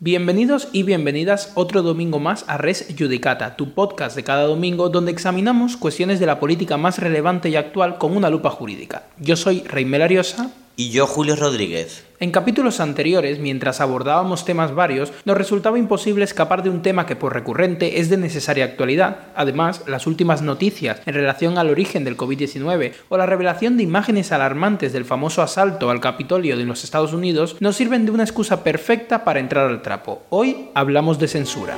Bienvenidos y bienvenidas otro domingo más a Res Judicata, tu podcast de cada domingo donde examinamos cuestiones de la política más relevante y actual con una lupa jurídica. Yo soy Reymel Ariosa. Y yo, Julio Rodríguez. En capítulos anteriores, mientras abordábamos temas varios, nos resultaba imposible escapar de un tema que por recurrente es de necesaria actualidad. Además, las últimas noticias en relación al origen del COVID-19 o la revelación de imágenes alarmantes del famoso asalto al Capitolio de los Estados Unidos nos sirven de una excusa perfecta para entrar al trapo. Hoy hablamos de censura.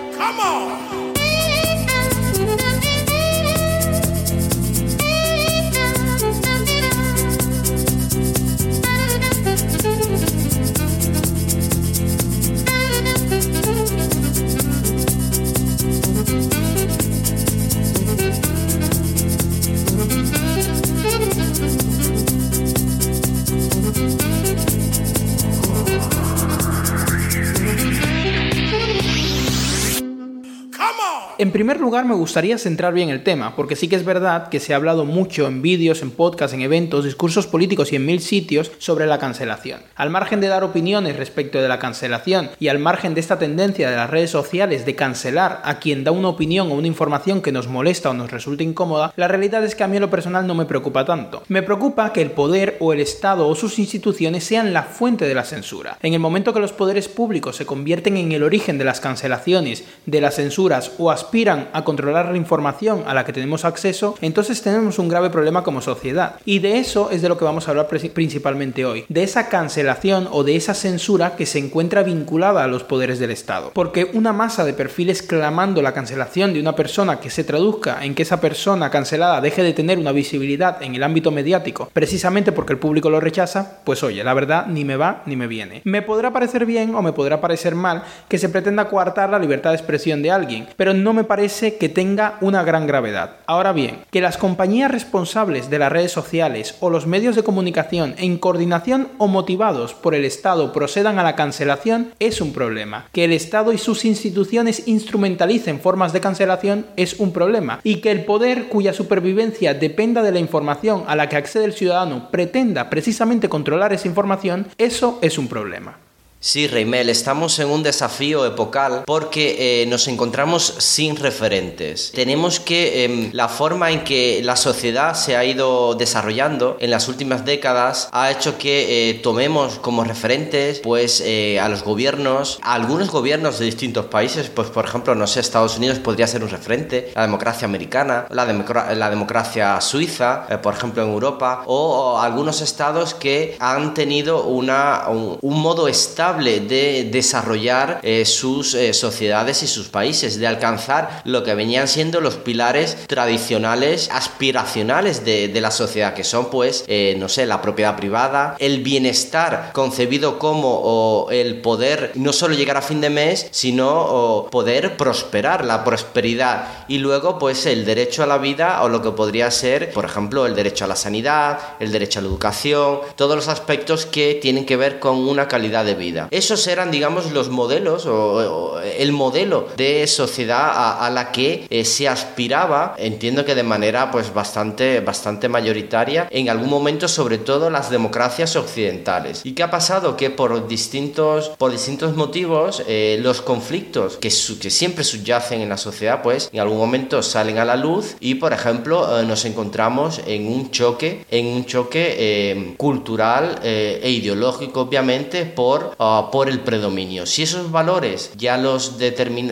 En primer lugar, me gustaría centrar bien el tema, porque sí que es verdad que se ha hablado mucho en vídeos, en podcasts, en eventos, discursos políticos y en mil sitios sobre la cancelación. Al margen de dar opiniones respecto de la cancelación y al margen de esta tendencia de las redes sociales de cancelar a quien da una opinión o una información que nos molesta o nos resulta incómoda, la realidad es que a mí lo personal no me preocupa tanto. Me preocupa que el poder o el Estado o sus instituciones sean la fuente de la censura. En el momento que los poderes públicos se convierten en el origen de las cancelaciones, de las censuras o aspectos aspiran a controlar la información a la que tenemos acceso, entonces tenemos un grave problema como sociedad. Y de eso es de lo que vamos a hablar principalmente hoy, de esa cancelación o de esa censura que se encuentra vinculada a los poderes del Estado. Porque una masa de perfiles clamando la cancelación de una persona que se traduzca en que esa persona cancelada deje de tener una visibilidad en el ámbito mediático, precisamente porque el público lo rechaza, pues oye, la verdad ni me va ni me viene. Me podrá parecer bien o me podrá parecer mal que se pretenda coartar la libertad de expresión de alguien, pero no me me parece que tenga una gran gravedad. Ahora bien, que las compañías responsables de las redes sociales o los medios de comunicación en coordinación o motivados por el Estado procedan a la cancelación es un problema. Que el Estado y sus instituciones instrumentalicen formas de cancelación es un problema. Y que el poder cuya supervivencia dependa de la información a la que accede el ciudadano pretenda precisamente controlar esa información, eso es un problema. Sí, Reymel, estamos en un desafío epocal porque eh, nos encontramos sin referentes. Tenemos que em, la forma en que la sociedad se ha ido desarrollando en las últimas décadas ha hecho que eh, tomemos como referentes pues eh, a los gobiernos, a algunos gobiernos de distintos países, pues por ejemplo, no sé, Estados Unidos podría ser un referente, la democracia americana, la, la democracia suiza, por ejemplo en Europa, o, algunos estados que han tenido una, un modo estable de desarrollar eh, sus eh, sociedades y sus países, de alcanzar lo que venían siendo los pilares tradicionales, aspiracionales de, la sociedad, que son pues, eh, no sé, la propiedad privada, el bienestar concebido como el poder no solo llegar a fin de mes, sino poder prosperar, la prosperidad, y luego pues el derecho a la vida o lo que podría ser, por ejemplo, el derecho a la sanidad, el derecho a la educación, todos los aspectos que tienen que ver con una calidad de vida. Esos eran, digamos, los modelos o, el modelo de sociedad a, la que eh, se aspiraba, entiendo que de manera pues bastante, bastante mayoritaria, en algún momento sobre todo las democracias occidentales. ¿Y qué ha pasado? Que por distintos, por distintos motivos eh, los conflictos que, que siempre subyacen en la sociedad pues en algún momento salen a la luz y por ejemplo eh, nos encontramos en un choque, en un choque cultural e ideológico obviamente por por el predominio. Si esos valores ya los,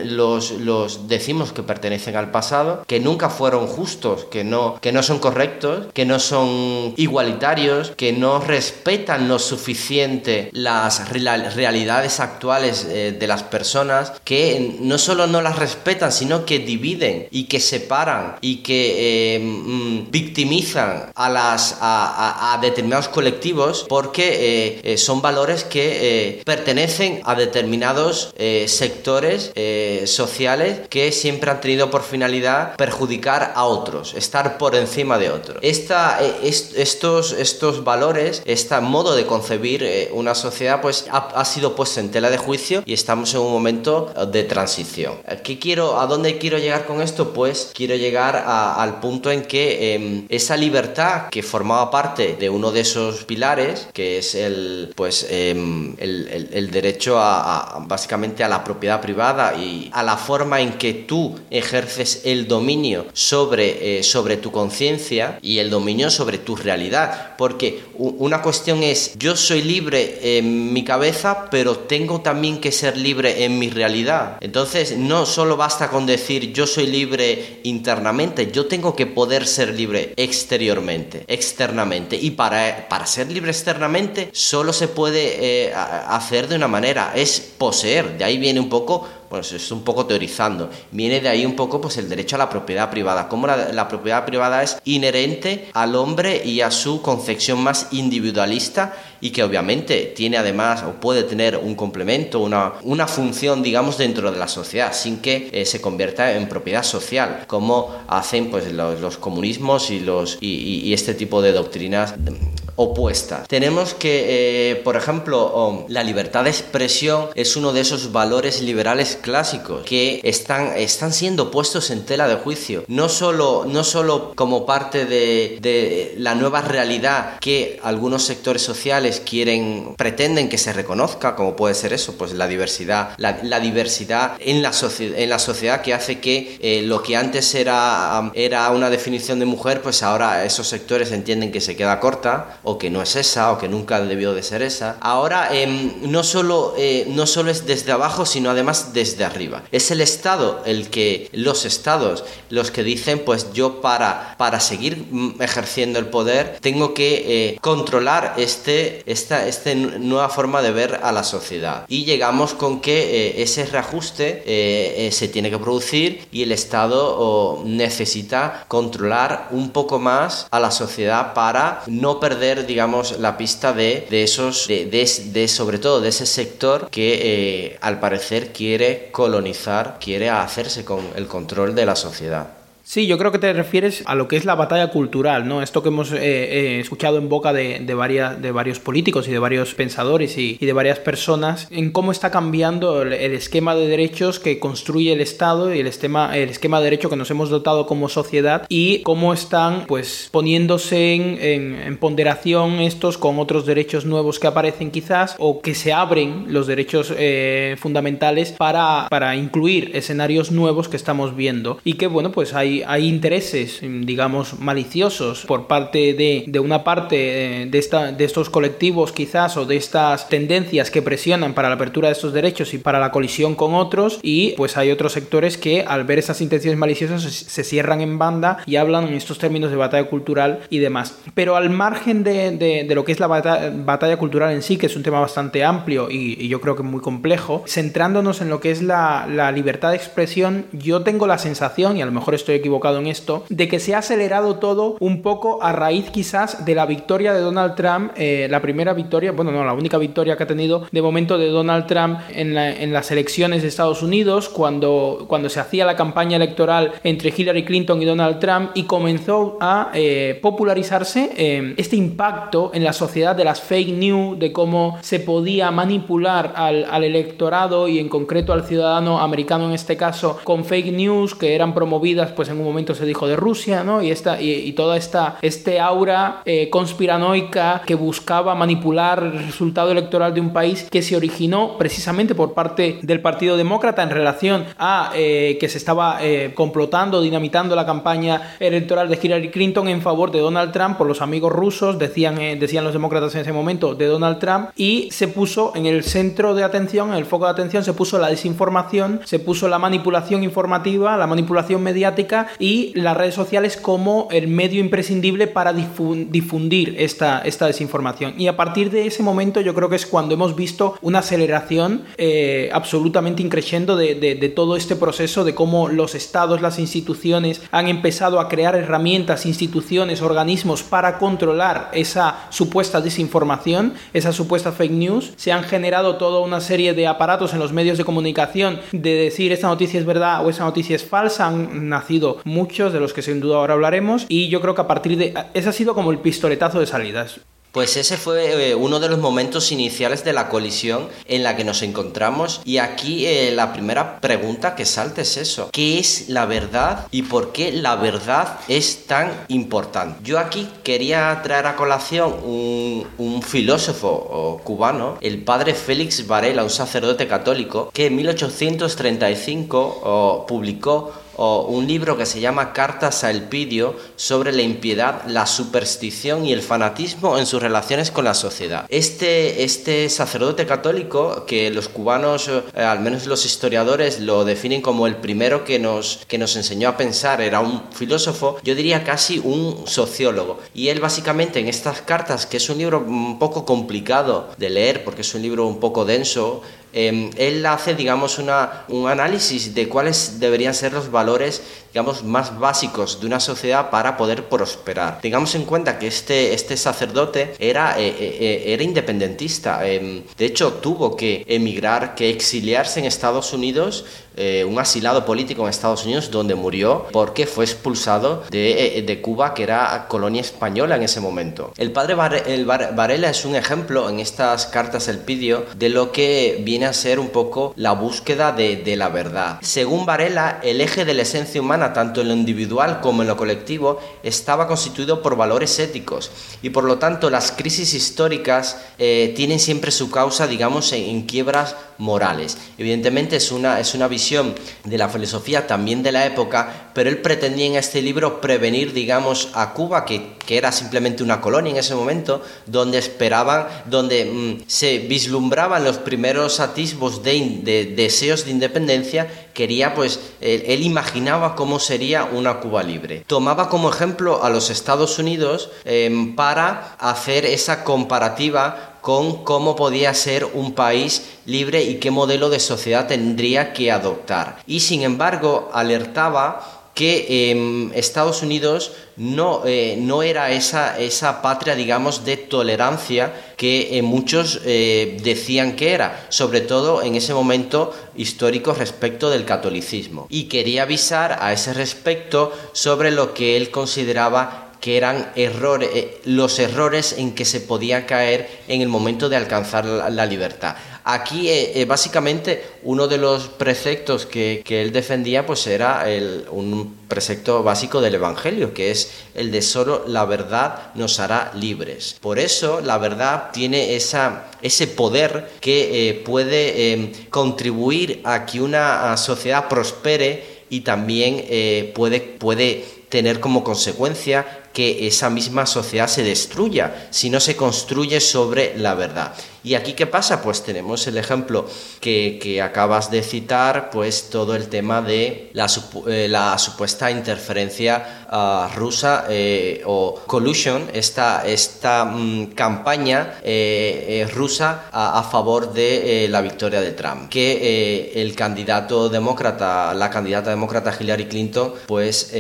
los, los decimos que pertenecen al pasado, que nunca fueron justos, que no, que no son correctos, que no son igualitarios, que no respetan lo suficiente las realidades actuales eh, de las personas, que no solo no las respetan, sino que dividen y que separan y que eh, mm, victimizan a, las, a, determinados colectivos porque eh, son valores que pertenecen a determinados eh, sectores eh, sociales que siempre han tenido por finalidad perjudicar a otros, estar por encima de otros. Esta, eh, estos, estos valores, este modo de concebir una sociedad, pues ha, sido puesto en tela de juicio y estamos en un momento de transición. ¿Qué quiero, ¿A dónde quiero llegar con esto? Pues quiero llegar al punto en que em, esa libertad que formaba parte de uno de esos pilares, que es el, pues, em, el el, derecho a, básicamente a la propiedad privada y a la forma en que tú ejerces el dominio sobre, eh, sobre tu conciencia y el dominio sobre tu realidad. Porque una cuestión es, yo soy libre en mi cabeza, pero tengo también que ser libre en mi realidad. Entonces, no solo basta con decir yo soy libre internamente, yo tengo que poder ser libre exteriormente, externamente. Y para, para ser libre externamente, solo se puede eh, hacer de una manera, es poseer. De ahí viene un poco pues es un poco teorizando. Viene de ahí un poco pues el derecho a la propiedad privada, como la, propiedad privada es inherente al hombre y a su concepción más individualista y que obviamente tiene además o puede tener un complemento, una, una función digamos dentro de la sociedad sin que eh, se convierta en propiedad social como hacen pues los, comunismos y, los, y, este tipo de doctrinas opuestas. Tenemos que, eh, por ejemplo, la libertad de expresión es uno de esos valores liberales clásicos que están, están siendo puestos en tela de juicio, no solo, no solo como parte de, la nueva realidad que algunos sectores sociales quieren, pretenden que se reconozca, como puede ser eso, pues la diversidad, la, diversidad en la, en la sociedad que hace que eh, lo que antes era, era una definición de mujer, pues ahora esos sectores entienden que se queda corta o que no es esa o que nunca debió de ser esa. Ahora em, no, solo, eh, no solo es desde abajo, sino además desde de arriba. Es el Estado el que, los estados, los que dicen, pues yo para, para seguir ejerciendo el poder tengo que eh, controlar este, esta, esta nueva forma de ver a la sociedad. Y llegamos con que eh, ese reajuste se tiene que producir y el Estado necesita controlar un poco más a la sociedad para no perder, digamos, la pista de, de esos, de, de, sobre todo de ese sector que al parecer quiere colonizar, quiere hacerse con el control de la sociedad. Sí, yo creo que te refieres a lo que es la batalla cultural, ¿no? Esto que hemos eh, eh, escuchado en boca de, de, de varios políticos y de varios pensadores y, de varias personas, en cómo está cambiando el, esquema de derechos que construye el Estado y el esquema, el esquema de derecho que nos hemos dotado como sociedad y cómo están, pues, poniéndose en, ponderación estos con otros derechos nuevos que aparecen quizás o que se abren los derechos eh, fundamentales para, para incluir escenarios nuevos que estamos viendo y que, bueno, pues hay hay, intereses, digamos, maliciosos por parte de, una parte eh, de, esta, de estos colectivos quizás o de estas tendencias que presionan para la apertura de estos derechos y para la colisión con otros y pues hay otros sectores que al ver esas intenciones maliciosas se, cierran en banda y hablan en estos términos de batalla cultural y demás. Pero al margen de, lo que es la batalla, cultural en sí, que es un tema bastante amplio y, yo creo que muy complejo, centrándonos en lo que es la, la libertad de expresión, yo tengo la sensación, y a lo mejor estoy equivocado, equivocado en esto, de que se ha acelerado todo un poco a raíz quizás de la victoria de Donald Trump, eh, la primera victoria, bueno, no, la única victoria que ha tenido de momento de Donald Trump en, las elecciones de Estados Unidos, cuando, cuando se hacía la campaña electoral entre Hillary Clinton y Donald Trump y comenzó a eh, popularizarse eh, este impacto en la sociedad de las fake news, de cómo se podía manipular al, al electorado y en concreto al ciudadano americano en este caso con fake news que eran promovidas pues en un momento se dijo de Rusia, ¿no? Y, esta, y, toda esta este aura eh, conspiranoica que buscaba manipular el resultado electoral de un país que se originó precisamente por parte del Partido Demócrata en relación a eh, que se estaba eh, complotando, dinamitando la campaña electoral de Hillary Clinton en favor de Donald Trump por los amigos rusos, decían, decían los demócratas en ese momento, de Donald Trump, y se puso en el centro de atención, en el foco de atención, se puso la desinformación, se puso la manipulación informativa, la manipulación mediática y las redes sociales como el medio imprescindible para difundir esta, esta desinformación. Y a partir de ese momento yo creo que es cuando hemos visto una aceleración eh, absolutamente increciendo de, de, todo este proceso, de cómo los estados, las instituciones han empezado a crear herramientas, instituciones, organismos para controlar esa supuesta desinformación, esa supuesta fake news. Se han generado toda una serie de aparatos en los medios de comunicación de decir esta noticia es verdad o esa noticia es falsa. Han nacido muchos de los que sin duda ahora hablaremos y yo creo que a partir de... Ese ha sido como el pistoletazo de salidas. Pues ese fue eh, uno de los momentos iniciales de la colisión en la que nos encontramos y aquí eh, la primera pregunta que salta es eso. ¿Qué es la verdad y por qué la verdad es tan importante? Yo aquí quería traer a colación un, un filósofo cubano, el padre Félix Varela, un sacerdote católico, que en 1835 publicó o un libro que se llama Cartas a Elpidio sobre la impiedad, la superstición y el fanatismo en sus relaciones con la sociedad. Este, este sacerdote católico, que los cubanos, eh, al menos los historiadores, lo definen como el primero que nos, que nos enseñó a pensar, era un filósofo, yo diría casi un sociólogo. Y él básicamente en estas cartas, que es un libro un poco complicado de leer, porque es un libro un poco denso, Em, él hace, digamos, una, un análisis de cuáles deberían ser los valores, digamos, más básicos de una sociedad para poder prosperar. Tengamos en cuenta que este, este sacerdote era, eh, eh, eh, era independentista, em, de hecho tuvo que emigrar, que exiliarse en Estados Unidos un asilado político en Estados Unidos donde murió porque fue expulsado de, eh, Cuba, que era colonia española en ese momento. El padre Varela es un ejemplo en estas cartas El Pidio de lo que viene a ser un poco la búsqueda de, de la verdad. Según Varela, el eje de la esencia humana, tanto en lo individual como en lo colectivo, estaba constituido por valores éticos y por lo tanto las crisis históricas eh, tienen siempre su causa, digamos, en, quiebras morales. Evidentemente es una, es una visión de la filosofía también de la época, pero él pretendía en este libro prevenir, digamos, a Cuba, que, era simplemente una colonia en ese momento, donde esperaban, donde mm, se vislumbraban los primeros atisbos de, deseos de independencia, quería, pues, él, imaginaba cómo sería una Cuba libre. Tomaba como ejemplo a los Estados Unidos em, para hacer esa comparativa con cómo podía ser un país libre y qué modelo de sociedad tendría que adoptar. Y sin embargo, alertaba que em, Estados Unidos no, eh, no era esa, esa, patria, digamos, de tolerancia que eh, muchos eh, decían que era, sobre todo en ese momento histórico respecto del catolicismo. Y quería avisar a ese respecto sobre lo que él consideraba que eran errores, los errores en que se podía caer en el momento de alcanzar la, libertad. Aquí, eh, eh, básicamente, uno de los preceptos que, él defendía pues era un precepto básico del Evangelio, que es el de solo la verdad nos hará libres. Por eso, la verdad tiene ese poder que puede em, contribuir a que una sociedad prospere y también puede, puede tener como consecuencia que esa misma sociedad se destruya si no se construye sobre la verdad. ¿Y aquí qué pasa? Pues tenemos el ejemplo que, acabas de citar, pues todo el tema de la, eh, supuesta interferencia ah, rusa eh, o collusion, esta, esta mm, campaña eh, rusa a, favor de la victoria de Trump, que el candidato demócrata, la candidata demócrata Hillary Clinton, pues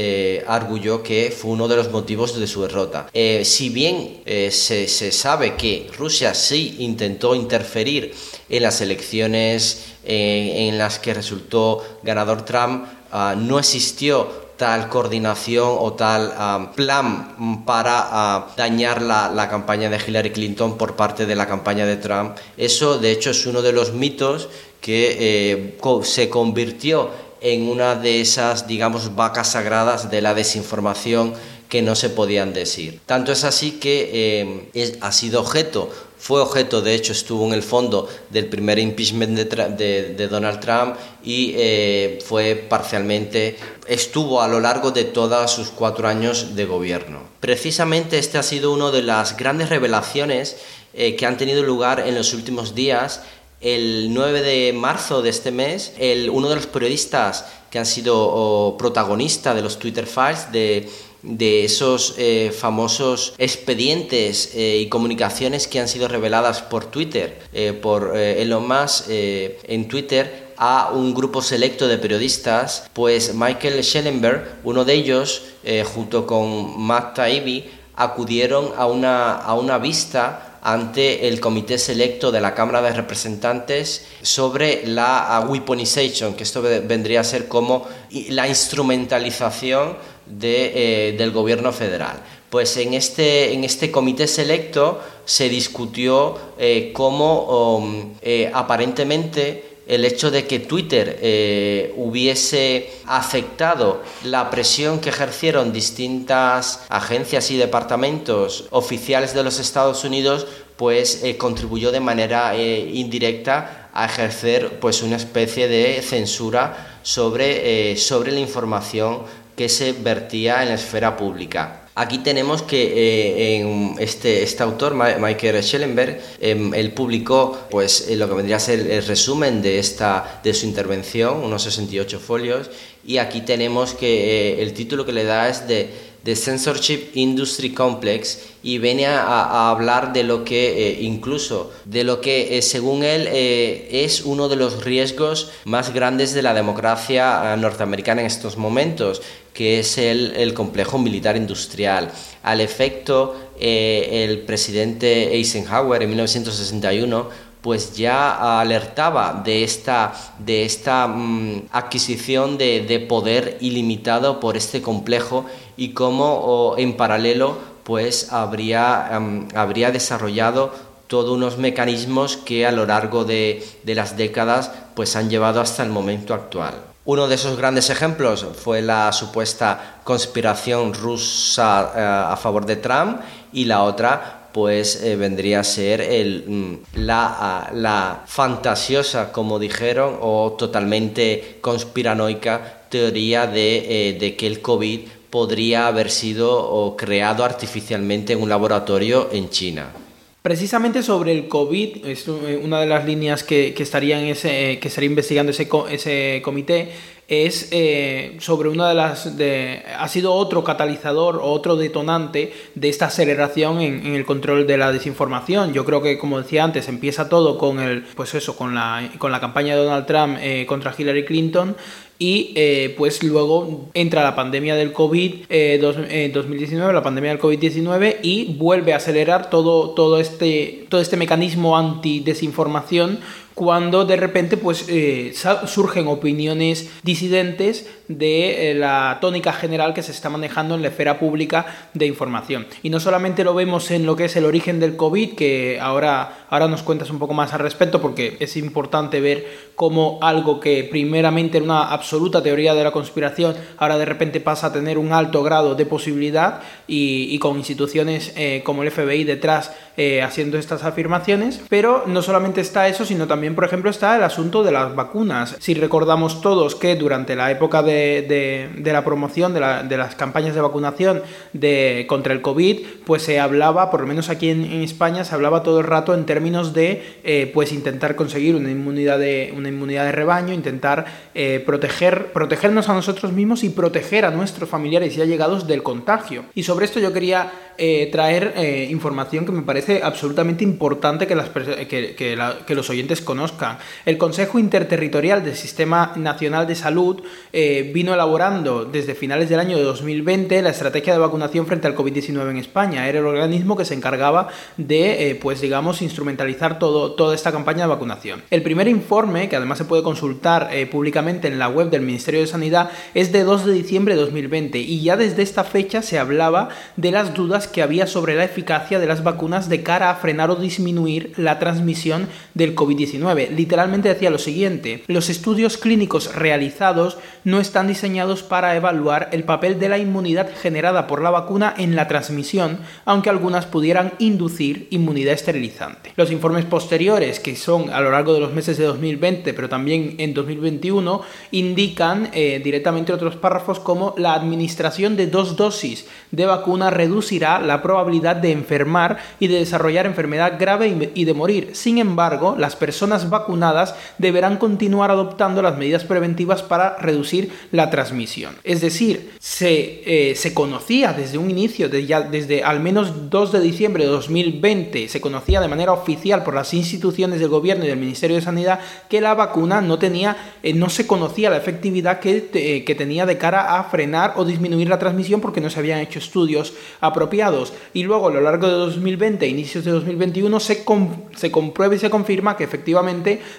arguyó que fue uno de los motivos de su derrota. si bien se, se sabe que Rusia sí intentó interferir en las elecciones eh, en las que resultó ganador Trump, ah, no existió tal coordinación o tal ah, plan para ah, dañar la, campaña de Hillary Clinton por parte de la campaña de Trump. Eso, de hecho, es uno de los mitos que eh, se convirtió en una de esas, digamos, vacas sagradas de la desinformación que no se podían decir. Tanto es así que eh, ha sido objeto fue objeto, de hecho, estuvo en el fondo del primer impeachment de, Donald Trump y eh, fue parcialmente, estuvo a lo largo de todos sus cuatro años de gobierno. Precisamente este ha sido una de las grandes revelaciones eh, que han tenido lugar en los últimos días. El 9 de marzo de este mes, el, uno de los periodistas que han sido protagonistas de los Twitter Files, de de esos eh, famosos expedientes eh, y comunicaciones que han sido reveladas por Twitter, eh, por Elon Musk en Twitter a un grupo selecto de periodistas, pues Michael Schellenberg, uno de ellos, junto con Matt Taibbi, acudieron a una, a una vista ante el comité selecto de la Cámara de Representantes sobre la weaponization, que esto vendría a ser como la instrumentalización de, eh, del gobierno federal. Pues en este, en este comité selecto se discutió eh, cómo um, eh, aparentemente el hecho de que Twitter hubiese afectado la presión que ejercieron distintas agencias y departamentos oficiales de los Estados Unidos pues contribuyó de manera indirecta a ejercer pues una especie de censura sobre, sobre la información que se vertía en la esfera pública. Aquí tenemos que eh, este, este autor, Michael Schellenberg, em, él publicó pues, eh, lo que vendría a ser el resumen de, esta, de su intervención, unos 68 folios, y aquí tenemos que eh, el título que le da es de The Censorship Industry Complex y viene a, hablar de lo que incluso de lo que según él es uno de los riesgos más grandes de la democracia norteamericana en estos momentos que es el, complejo militar industrial. Al efecto, eh, el presidente Eisenhower en 1961 pues ya alertaba de esta, de esta mm, adquisición de, poder ilimitado por este complejo y cómo en paralelo pues habría, mm, habría desarrollado todos unos mecanismos que a lo largo de, de las décadas pues han llevado hasta el momento actual. Uno de esos grandes ejemplos fue la supuesta conspiración rusa eh, a favor de Trump y la otra pues eh, vendría a ser el, mm, la, la, fantasiosa, como dijeron, o totalmente conspiranoica teoría de, eh, de que el COVID podría haber sido creado artificialmente en un laboratorio en China. Precisamente sobre el COVID, es eh, una de las líneas que, que estaría, en ese, que estaría investigando ese, ese comité, es eh, sobre una de las de, ha sido otro catalizador o otro detonante de esta aceleración en, el control de la desinformación. Yo creo que como decía antes empieza todo con el pues eso con la con la campaña de Donald Trump contra Hillary Clinton y eh, pues luego entra la pandemia del COVID eh, 2019, la pandemia del COVID-19 y vuelve a acelerar todo, todo, este, todo este mecanismo anti-desinformación cuando de repente pues eh, surgen opiniones disidentes de eh, la tónica general que se está manejando en la esfera pública de información. Y no solamente lo vemos en lo que es el origen del COVID, que ahora, ahora nos cuentas un poco más al respecto, porque es importante ver cómo algo que primeramente era una absoluta teoría de la conspiración, ahora de repente pasa a tener un alto grado de posibilidad y, con instituciones eh, como el FBI detrás haciendo estas afirmaciones. Pero no solamente está eso, sino también por ejemplo, está el asunto de las vacunas. Si recordamos todos que durante la época de, la promoción de, las campañas de vacunación de, contra el COVID, pues se hablaba, por lo menos aquí en, España, se hablaba todo el rato en términos de eh, pues intentar conseguir una inmunidad de, una inmunidad de rebaño, intentar eh, proteger, protegernos a nosotros mismos y proteger a nuestros familiares y allegados del contagio. Y sobre esto yo quería eh, traer información que me parece absolutamente importante que, que los oyentes conozcan el Consejo Interterritorial del Sistema Nacional de Salud eh, vino elaborando desde finales del año de 2020 la estrategia de vacunación frente al COVID-19 en España. Era el organismo que se encargaba de, eh, pues digamos, instrumentalizar todo, toda esta campaña de vacunación. El primer informe, que además se puede consultar eh, públicamente en la web del Ministerio de Sanidad, es de 2 de diciembre de 2020 y ya desde esta fecha se hablaba de las dudas que había sobre la eficacia de las vacunas de cara a frenar o disminuir la transmisión del COVID-19 Literalmente decía lo siguiente, los estudios clínicos realizados no están diseñados para evaluar el papel de la inmunidad generada por la vacuna en la transmisión, aunque algunas pudieran inducir inmunidad esterilizante. Los informes posteriores, que son a lo largo de los meses de 2020, pero también en 2021, indican eh, directamente otros párrafos como la administración de dos dosis de vacuna reducirá la probabilidad de enfermar y de desarrollar enfermedad grave y de morir. Sin embargo, las personas vacunadas deberán continuar adoptando las medidas preventivas para reducir la transmisión. Es decir, se, eh, se conocía desde un inicio, desde, al menos 2 de diciembre de 2020, se conocía de manera oficial por las instituciones del gobierno y del Ministerio de Sanidad que la vacuna no tenía, eh, no se conocía la efectividad que, que tenía de cara a frenar o disminuir la transmisión porque no se habían hecho estudios apropiados y luego a lo largo de 2020, inicios de 2021, se, se comprueba y se confirma que efectivamente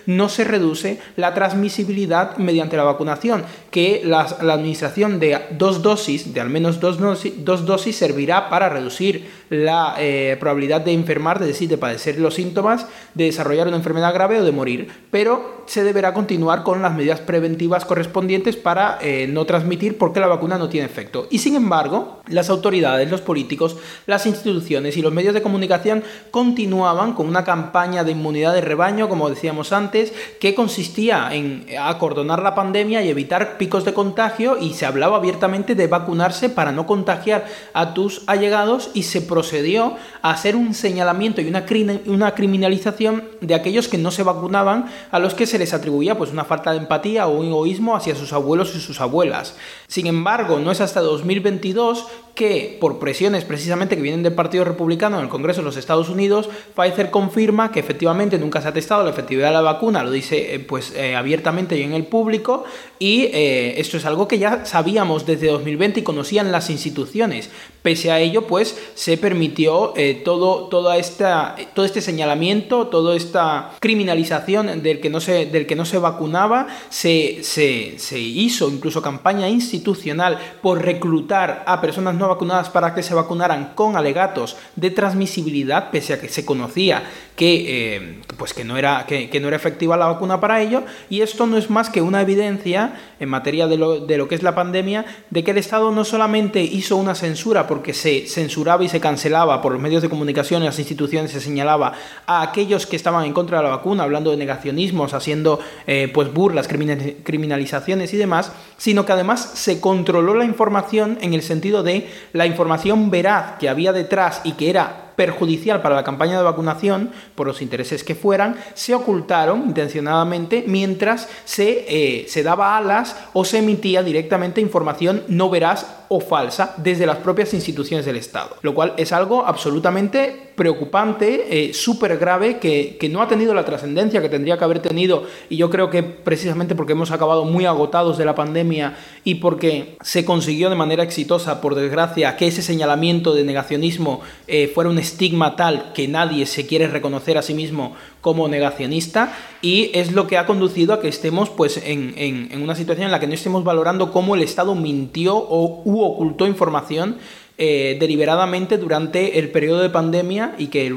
no se reduce la transmisibilidad mediante la vacunación, que la, administración de dos dosis, de al menos dos, dos dosis, servirá para reducir la eh, probabilidad de enfermar, es decir, de padecer los síntomas, de desarrollar una enfermedad grave o de morir, pero se deberá continuar con las medidas preventivas correspondientes para eh, no transmitir porque la vacuna no tiene efecto. Y sin embargo, las autoridades, los políticos, las instituciones y los medios de comunicación continuaban con una campaña de inmunidad de rebaño, como decíamos antes, que consistía en acordonar la pandemia y evitar picos de contagio y se hablaba abiertamente de vacunarse para no contagiar a tus allegados y se procedió a hacer un señalamiento y una, una criminalización de aquellos que no se vacunaban, a los que se les atribuía pues una falta de empatía o un egoísmo hacia sus abuelos y sus abuelas. Sin embargo, no es hasta 2022 que, por presiones precisamente que vienen del Partido Republicano en el Congreso de los Estados Unidos, Pfizer confirma que efectivamente nunca se ha testado la efectividad de la vacuna, lo dice eh, pues eh, abiertamente y en el público, y eh, esto es algo que ya sabíamos desde 2020 y conocían las instituciones. Pese a ello, pues se permitió todo, toda esta, todo este señalamiento, toda esta criminalización del que no se, del que no se vacunaba, se, se, se hizo incluso campaña institucional por reclutar a personas no vacunadas para que se vacunaran con alegatos de transmisibilidad, pese a que se conocía que, eh, pues que, no era, que, no era efectiva la vacuna para ello, y esto no es más que una evidencia en materia de lo, de lo que es la pandemia, de que el Estado no solamente hizo una censura porque se censuraba y se cancelaba por los medios de comunicación y las instituciones, se señalaba a aquellos que estaban en contra de la vacuna, hablando de negacionismos, haciendo eh, pues burlas, criminalizaciones y demás, sino que además se controló la información en el sentido de la información veraz que había detrás y que era perjudicial para la campaña de vacunación, por los intereses que fueran, se ocultaron intencionadamente mientras se, eh, se daba alas o se emitía directamente información no veraz o falsa desde las propias instituciones del Estado, lo cual es algo absolutamente preocupante, eh, súper grave, que, que, no ha tenido la trascendencia que tendría que haber tenido y yo creo que precisamente porque hemos acabado muy agotados de la pandemia y porque se consiguió de manera exitosa, por desgracia, que ese señalamiento de negacionismo eh, fuera un estigma tal que nadie se quiere reconocer a sí mismo como negacionista y es lo que ha conducido a que estemos pues en, en, una situación en la que no estemos valorando cómo el Estado mintió o u ocultó información eh, deliberadamente durante el periodo de pandemia y que,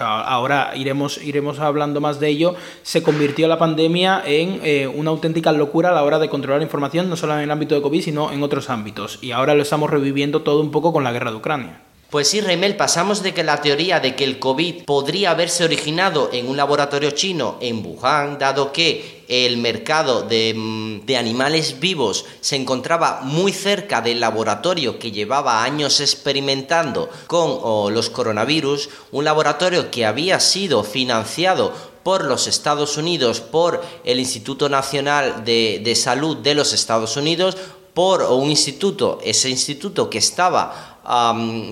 ahora iremos, iremos hablando más de ello, se convirtió la pandemia en eh, una auténtica locura a la hora de controlar información, no solo en el ámbito de COVID, sino en otros ámbitos. Y ahora lo estamos reviviendo todo un poco con la guerra de Ucrania. Pues sí, Remel, pasamos de que la teoría de que el COVID podría haberse originado en un laboratorio chino en Wuhan, dado que el mercado de, mm, animales vivos se encontraba muy cerca del laboratorio que llevaba años experimentando con los coronavirus, un laboratorio que había sido financiado por los Estados Unidos, por el Instituto Nacional de, de Salud de los Estados Unidos, por un instituto, ese instituto que estaba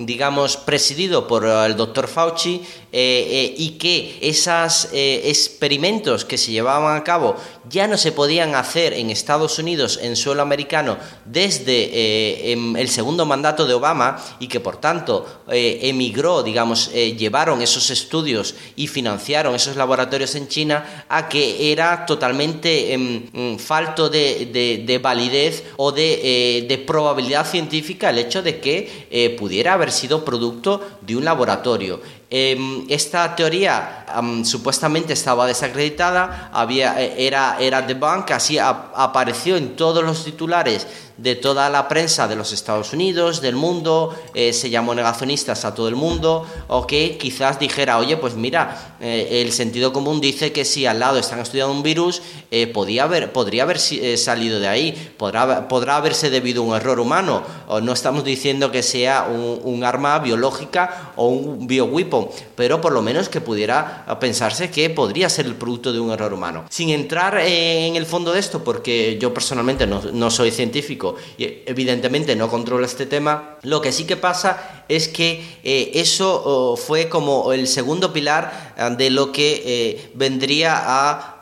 digamos, presidido por el doctor Fauci eh, eh, y que esos eh, experimentos que se llevaban a cabo ya no se podían hacer en Estados Unidos, en suelo americano, desde el segundo mandato de Obama y que por tanto emigró, digamos, llevaron esos estudios y financiaron esos laboratorios en China a que era totalmente em, mm, falto de, validez o de, de, probabilidad científica el hecho de que pudiera haber sido producto de un laboratorio. Em, esta teoría supuestamente estaba desacreditada, había, eh, era, era debunk, así apareció en todos los titulares de toda la prensa de los Estados Unidos, del mundo, eh, se llamó negacionistas a todo el mundo, o que quizás dijera, oye, pues mira, eh, el sentido común dice que si al lado están estudiando un virus, podía haber, podría haber salido de ahí, podrá, podrá haberse debido a un error humano, o no estamos diciendo que sea un, un arma biológica o un bioweapon, pero por lo menos que pudiera pensarse que podría ser el producto de un error humano. Sin entrar en el fondo de esto, porque yo personalmente no, soy científico y evidentemente no controlo este tema, lo que sí que pasa es que eh, eso oh, fue como el segundo pilar eh, de lo que eh, vendría a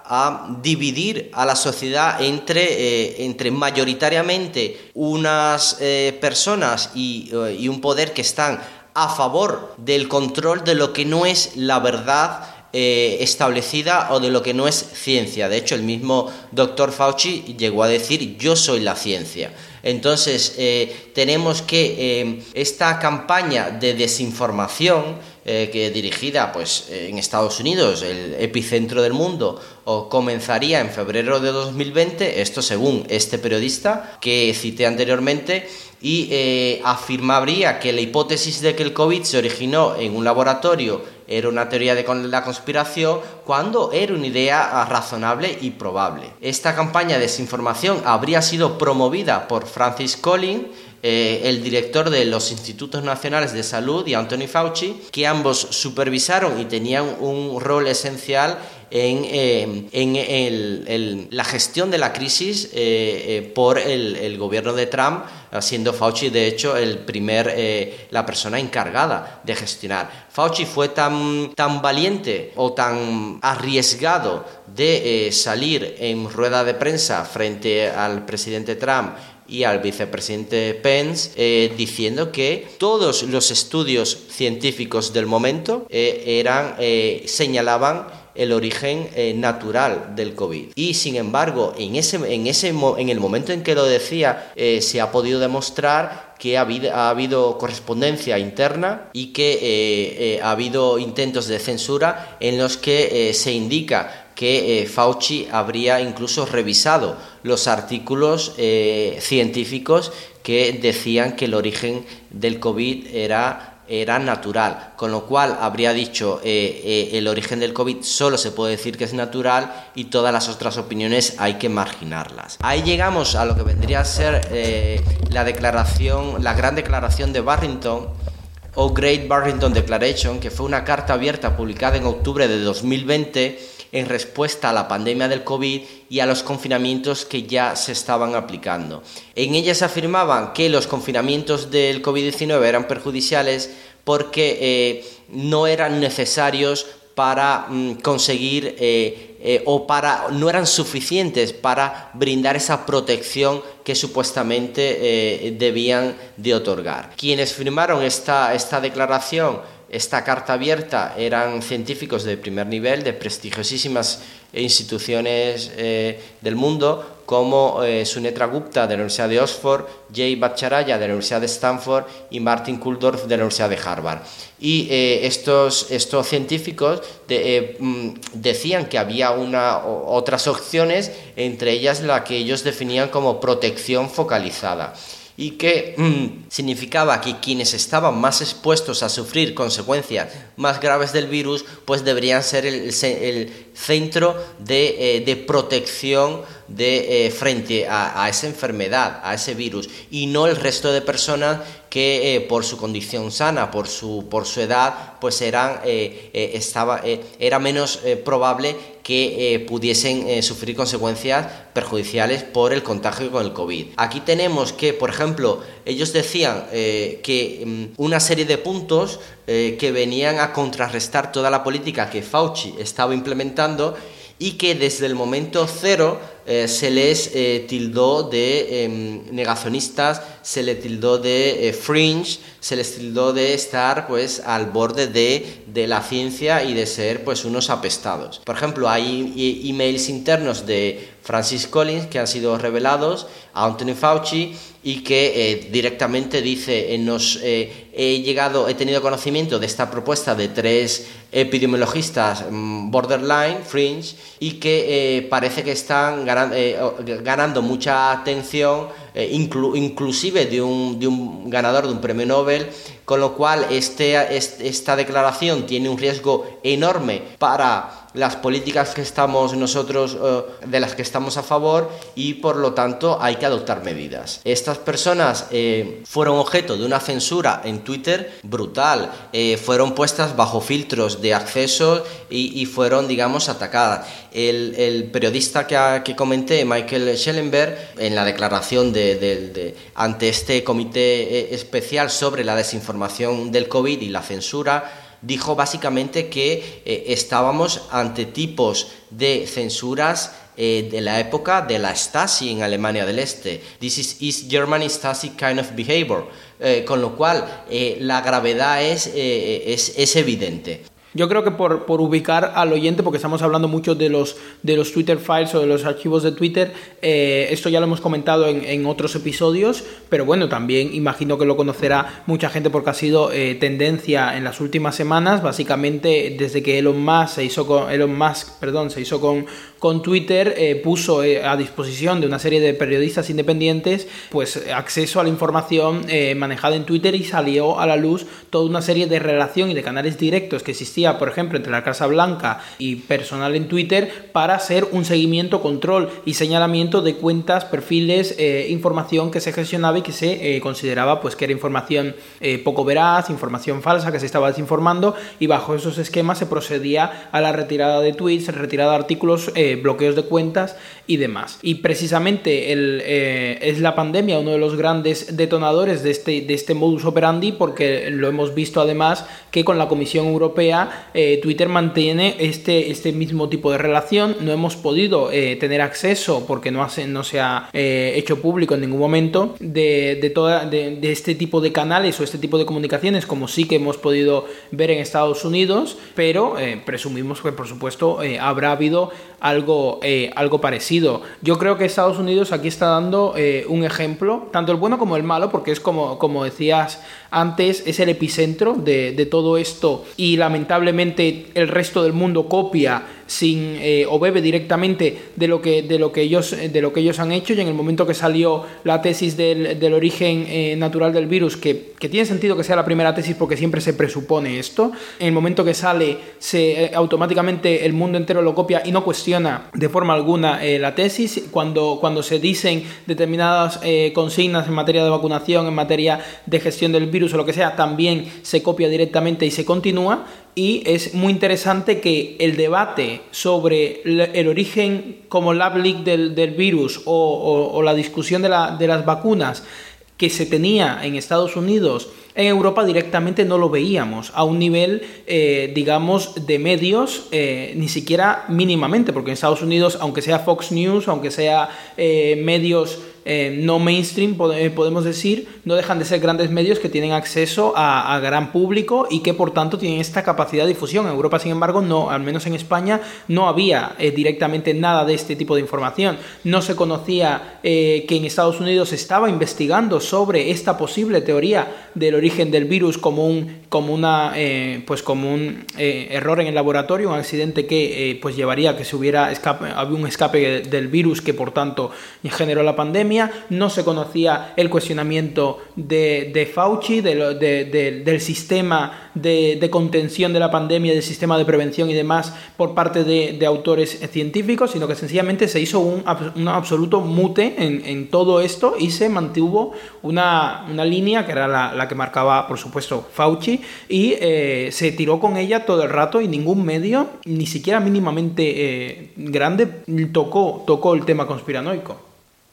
dividir a la sociedad entre, entre mayoritariamente unas personas y, un poder que están a favor del control de lo que no es la verdad eh, establecida o de lo que no es ciencia. De hecho, el mismo doctor Fauci llegó a decir yo soy la ciencia. Entonces, eh, tenemos que eh, esta campaña de desinformación que dirigida pues, en Estados Unidos, el epicentro del mundo, o comenzaría en febrero de 2020, esto según este periodista que cité anteriormente, y afirmaría que la hipótesis de que el COVID se originó en un laboratorio era una teoría de la conspiración cuando era una idea razonable y probable. Esta campaña de desinformación habría sido promovida por Francis Collins, eh, el director de los Institutos Nacionales de Salud y Anthony Fauci, que ambos supervisaron y tenían un rol esencial en, eh, la gestión de la crisis eh, por el, gobierno de Trump, siendo Fauci de hecho el primer, la persona encargada de gestionar. Fauci fue tan, tan valiente o tan arriesgado de salir en rueda de prensa frente al presidente Trump y al vicepresidente Pence eh, diciendo que todos los estudios científicos del momento eh, eran, eh, señalaban el origen natural del COVID. Y sin embargo, en, ese, en, ese, en el momento en que lo decía, se ha podido demostrar que ha habido, ha habido correspondencia interna y que ha habido intentos de censura en los que se indica que eh, Fauci habría incluso revisado los artículos eh, científicos que decían que el origen del COVID era, era natural, con lo cual habría dicho eh, el origen del COVID solo se puede decir que es natural y todas las otras opiniones hay que marginarlas. Ahí llegamos a lo que vendría a ser la declaración, la gran declaración de Barrington o Great Barrington Declaration, que fue una carta abierta publicada en octubre de 2020 en respuesta a la pandemia del COVID y a los confinamientos que ya se estaban aplicando. En ellas afirmaban que los confinamientos del COVID-19 eran perjudiciales porque eh, no eran necesarios para mm, conseguir eh, eh, o para no eran suficientes para brindar esa protección que supuestamente debían de otorgar. Quienes firmaron esta, esta declaración esta carta abierta eran científicos de primer nivel, de prestigiosísimas instituciones eh, del mundo, como eh, Sunetra Gupta de la Universidad de Oxford, Jay Bhattacharya de la Universidad de Stanford y Martin Kulldorff de la Universidad de Harvard. Y eh, estos, estos científicos mm, decían que había una, otras opciones, entre ellas la que ellos definían como protección focalizada y que mm, significaba que quienes estaban más expuestos a sufrir consecuencias más graves del virus, pues deberían ser el, centro de, eh, protección de, eh, frente a, esa enfermedad, a ese virus, y no el resto de personas que eh, por su condición sana, por su, por su edad, pues eran, estaba, era menos probable que pudiesen sufrir consecuencias perjudiciales por el contagio con el COVID. Aquí tenemos que, por ejemplo, ellos decían que mm, una serie de puntos que venían a contrarrestar toda la política que Fauci estaba implementando y que desde el momento cero eh, se les eh, tildó de em, negacionistas, se les tildó de eh, fringe, se les tildó de estar pues al borde de, de, la ciencia y de ser pues unos apestados. Por ejemplo, hay emails internos de Francis Collins que han sido revelados a Anthony Fauci y que directamente dice nos he llegado he tenido conocimiento de esta propuesta de tres epidemiologistas mm, borderline fringe y que parece que están eh, ganando mucha atención, eh, inclusive de un, de un, ganador de un premio Nobel, con lo cual este, esta declaración tiene un riesgo enorme para las políticas que estamos nosotros, eh, de las que estamos a favor y por lo tanto hay que adoptar medidas. Estas personas eh, fueron objeto de una censura en Twitter brutal, eh, fueron puestas bajo filtros de acceso y, fueron, digamos, atacadas. El, periodista que, que, comenté, Michael Schellenberg, en la declaración de, ante este comité especial sobre la desinformación del COVID y la censura, dijo básicamente que eh, estábamos ante tipos de censuras eh, de la época de la Stasi en Alemania del Este. This is East Germany Stasi kind of behavior. Eh, con lo cual, la gravedad es, es, es evidente. Yo creo que por, por, ubicar al oyente, porque estamos hablando mucho de los, de los Twitter files o de los archivos de Twitter, eh, esto ya lo hemos comentado en, en, otros episodios, pero bueno, también imagino que lo conocerá mucha gente porque ha sido eh, tendencia en las últimas semanas, básicamente desde que Elon Musk se hizo con, Elon Musk, perdón, se hizo con, con Twitter, eh, puso a disposición de una serie de periodistas independientes pues acceso a la información manejada en Twitter y salió a la luz toda una serie de relación y de canales directos que existían por ejemplo, entre la Casa Blanca y personal en Twitter para hacer un seguimiento, control y señalamiento de cuentas, perfiles, eh, información que se gestionaba y que se eh, consideraba pues que era información eh, poco veraz, información falsa, que se estaba desinformando y bajo esos esquemas se procedía a la retirada de tweets, retirada de artículos, bloqueos de cuentas y demás. Y precisamente el, es la pandemia uno de los grandes detonadores de este, de este modus operandi porque lo hemos visto además que con la Comisión Europea eh, Twitter mantiene este, este mismo tipo de relación. No hemos podido eh, tener acceso, porque no, hace, no se ha eh, hecho público en ningún momento, de, de, toda, de, este tipo de canales o este tipo de comunicaciones, como sí que hemos podido ver en Estados Unidos, pero presumimos que, por supuesto, habrá habido algo, algo parecido. Yo creo que Estados Unidos aquí está dando un ejemplo, tanto el bueno como el malo, porque es como, como decías antes, es el epicentro de, de todo esto y lamentablemente el resto del mundo copia sin eh, o bebe directamente de lo que de lo que ellos de lo que ellos han hecho. Y en el momento que salió la tesis del, del origen eh, natural del virus que, que, tiene sentido que sea la primera tesis porque siempre se presupone esto en el momento que sale se eh, automáticamente el mundo entero lo copia y no cuestiona de forma alguna la tesis. Cuando cuando se dicen determinadas consignas en materia de vacunación en materia de gestión del virus o lo que sea también se copia directamente y se continúa y es muy interesante que el debate sobre el origen como lab leak del, virus o, la discusión de, las vacunas que se tenía en Estados Unidos, en Europa directamente no lo veíamos a un nivel, eh, digamos, de medios, eh, ni siquiera mínimamente, porque en Estados Unidos, aunque sea Fox News, aunque sea eh, medios eh, no mainstream, eh, podemos decir, no dejan de ser grandes medios que tienen acceso a, gran público y que por tanto tienen esta capacidad de difusión. En Europa, sin embargo, no, al menos en España, no había eh, directamente nada de este tipo de información. No se conocía que en Estados Unidos se estaba investigando sobre esta posible teoría del origen del virus como un, como una, pues como un error en el laboratorio, un accidente que pues llevaría a que se hubiera había un escape del virus que por tanto generó la pandemia no se conocía el cuestionamiento de, Fauci, del sistema de, contención de la pandemia, del sistema de prevención y demás por parte de, autores científicos, sino que sencillamente se hizo un, absoluto mute en, todo esto y se mantuvo una, línea que era la, que marcaba, por supuesto, Fauci y eh, se tiró con ella todo el rato y ningún medio, ni siquiera mínimamente eh, grande, tocó, tocó el tema conspiranoico.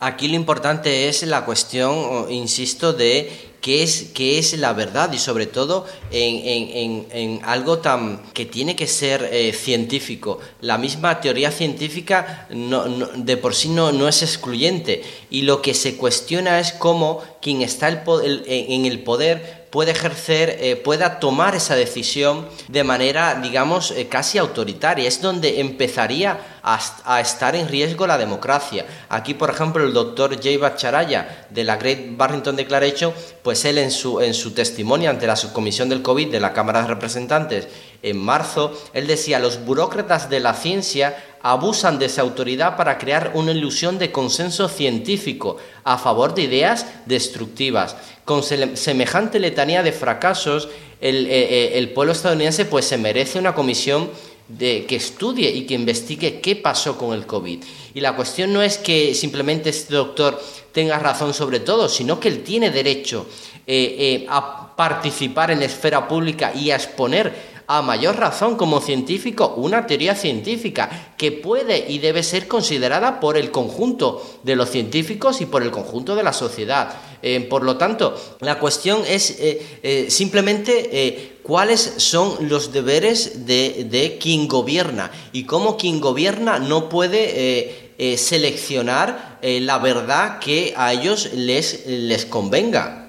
Aquí lo importante es la cuestión, insisto, de qué es, qué es la verdad y sobre todo en, algo tan que tiene que ser eh, científico. La misma teoría científica de por sí no, no, es excluyente y lo que se cuestiona es cómo quien está en el poder puede ejercer, eh, pueda tomar esa decisión de manera, digamos, eh, casi autoritaria. Es donde empezaría a, estar en riesgo la democracia. Aquí, por ejemplo, el doctor Jay Bacharaya de la Great Barrington Declaration, pues él en su, en su testimonio ante la subcomisión del COVID de la Cámara de Representantes en marzo, él decía, los burócratas de la ciencia abusan de esa autoridad para crear una ilusión de consenso científico a favor de ideas destructivas. Con semejante letanía de fracasos, el, eh, eh, pueblo estadounidense pues se merece una comisión de, que estudie y que investigue qué pasó con el COVID. Y la cuestión no es que simplemente este doctor tenga razón sobre todo, sino que él tiene derecho eh, a participar en la esfera pública y a exponer a mayor razón como científico, una teoría científica que puede y debe ser considerada por el conjunto de los científicos y por el conjunto de la sociedad. Eh, por lo tanto, la cuestión es eh, eh, simplemente cuáles son los deberes de, quien gobierna y cómo quien gobierna no puede seleccionar la verdad que a ellos les, les convenga.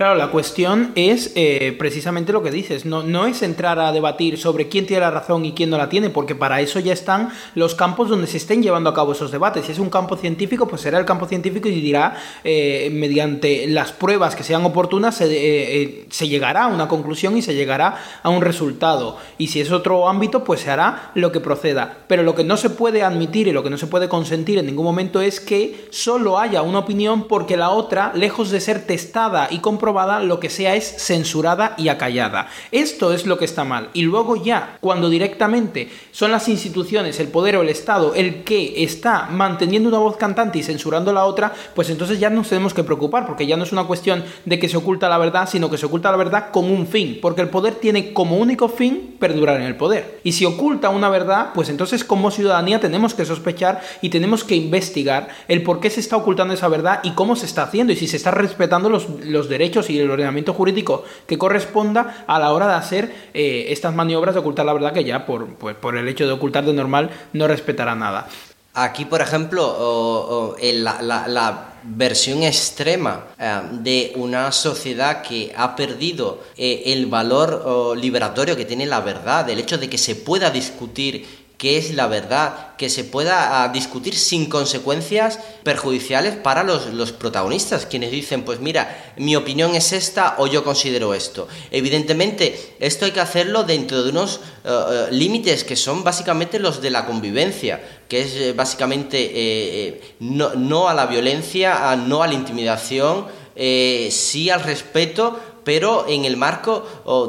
Claro, la cuestión es eh, precisamente lo que dices, no, no es entrar a debatir sobre quién tiene la razón y quién no la tiene, porque para eso ya están los campos donde se estén llevando a cabo esos debates. Si es un campo científico, pues será el campo científico y dirá, eh, mediante las pruebas que sean oportunas, se, eh, se llegará a una conclusión y se llegará a un resultado. Y si es otro ámbito, pues se hará lo que proceda. Pero lo que no se puede admitir y lo que no se puede consentir en ningún momento es que solo haya una opinión porque la otra, lejos de ser testada y comprobada, lo que sea es censurada y acallada. Esto es lo que está mal. Y luego ya, cuando directamente son las instituciones, el poder o el Estado el que está manteniendo una voz cantante y censurando la otra, pues entonces ya nos tenemos que preocupar, porque ya no es una cuestión de que se oculta la verdad, sino que se oculta la verdad con un fin, porque el poder tiene como único fin perdurar en el poder. Y si oculta una verdad, pues entonces como ciudadanía tenemos que sospechar y tenemos que investigar el por qué se está ocultando esa verdad y cómo se está haciendo y si se está respetando los, los derechos y el ordenamiento jurídico que corresponda a la hora de hacer eh, estas maniobras de ocultar la verdad que ya por, pues, por el hecho de ocultar de normal no respetará nada. Aquí, por ejemplo, la, versión extrema eh, de una sociedad que ha perdido eh, el valor liberatorio que tiene la verdad, el hecho de que se pueda discutir qué es la verdad, que se pueda ah, discutir sin consecuencias perjudiciales para los, protagonistas, quienes dicen, pues mira, mi opinión es esta o yo considero esto. Evidentemente, esto hay que hacerlo dentro de unos eh, eh, límites que son básicamente los de la convivencia, que es eh, básicamente no, no, a la violencia, no a la intimidación, sí al respeto, pero en el marco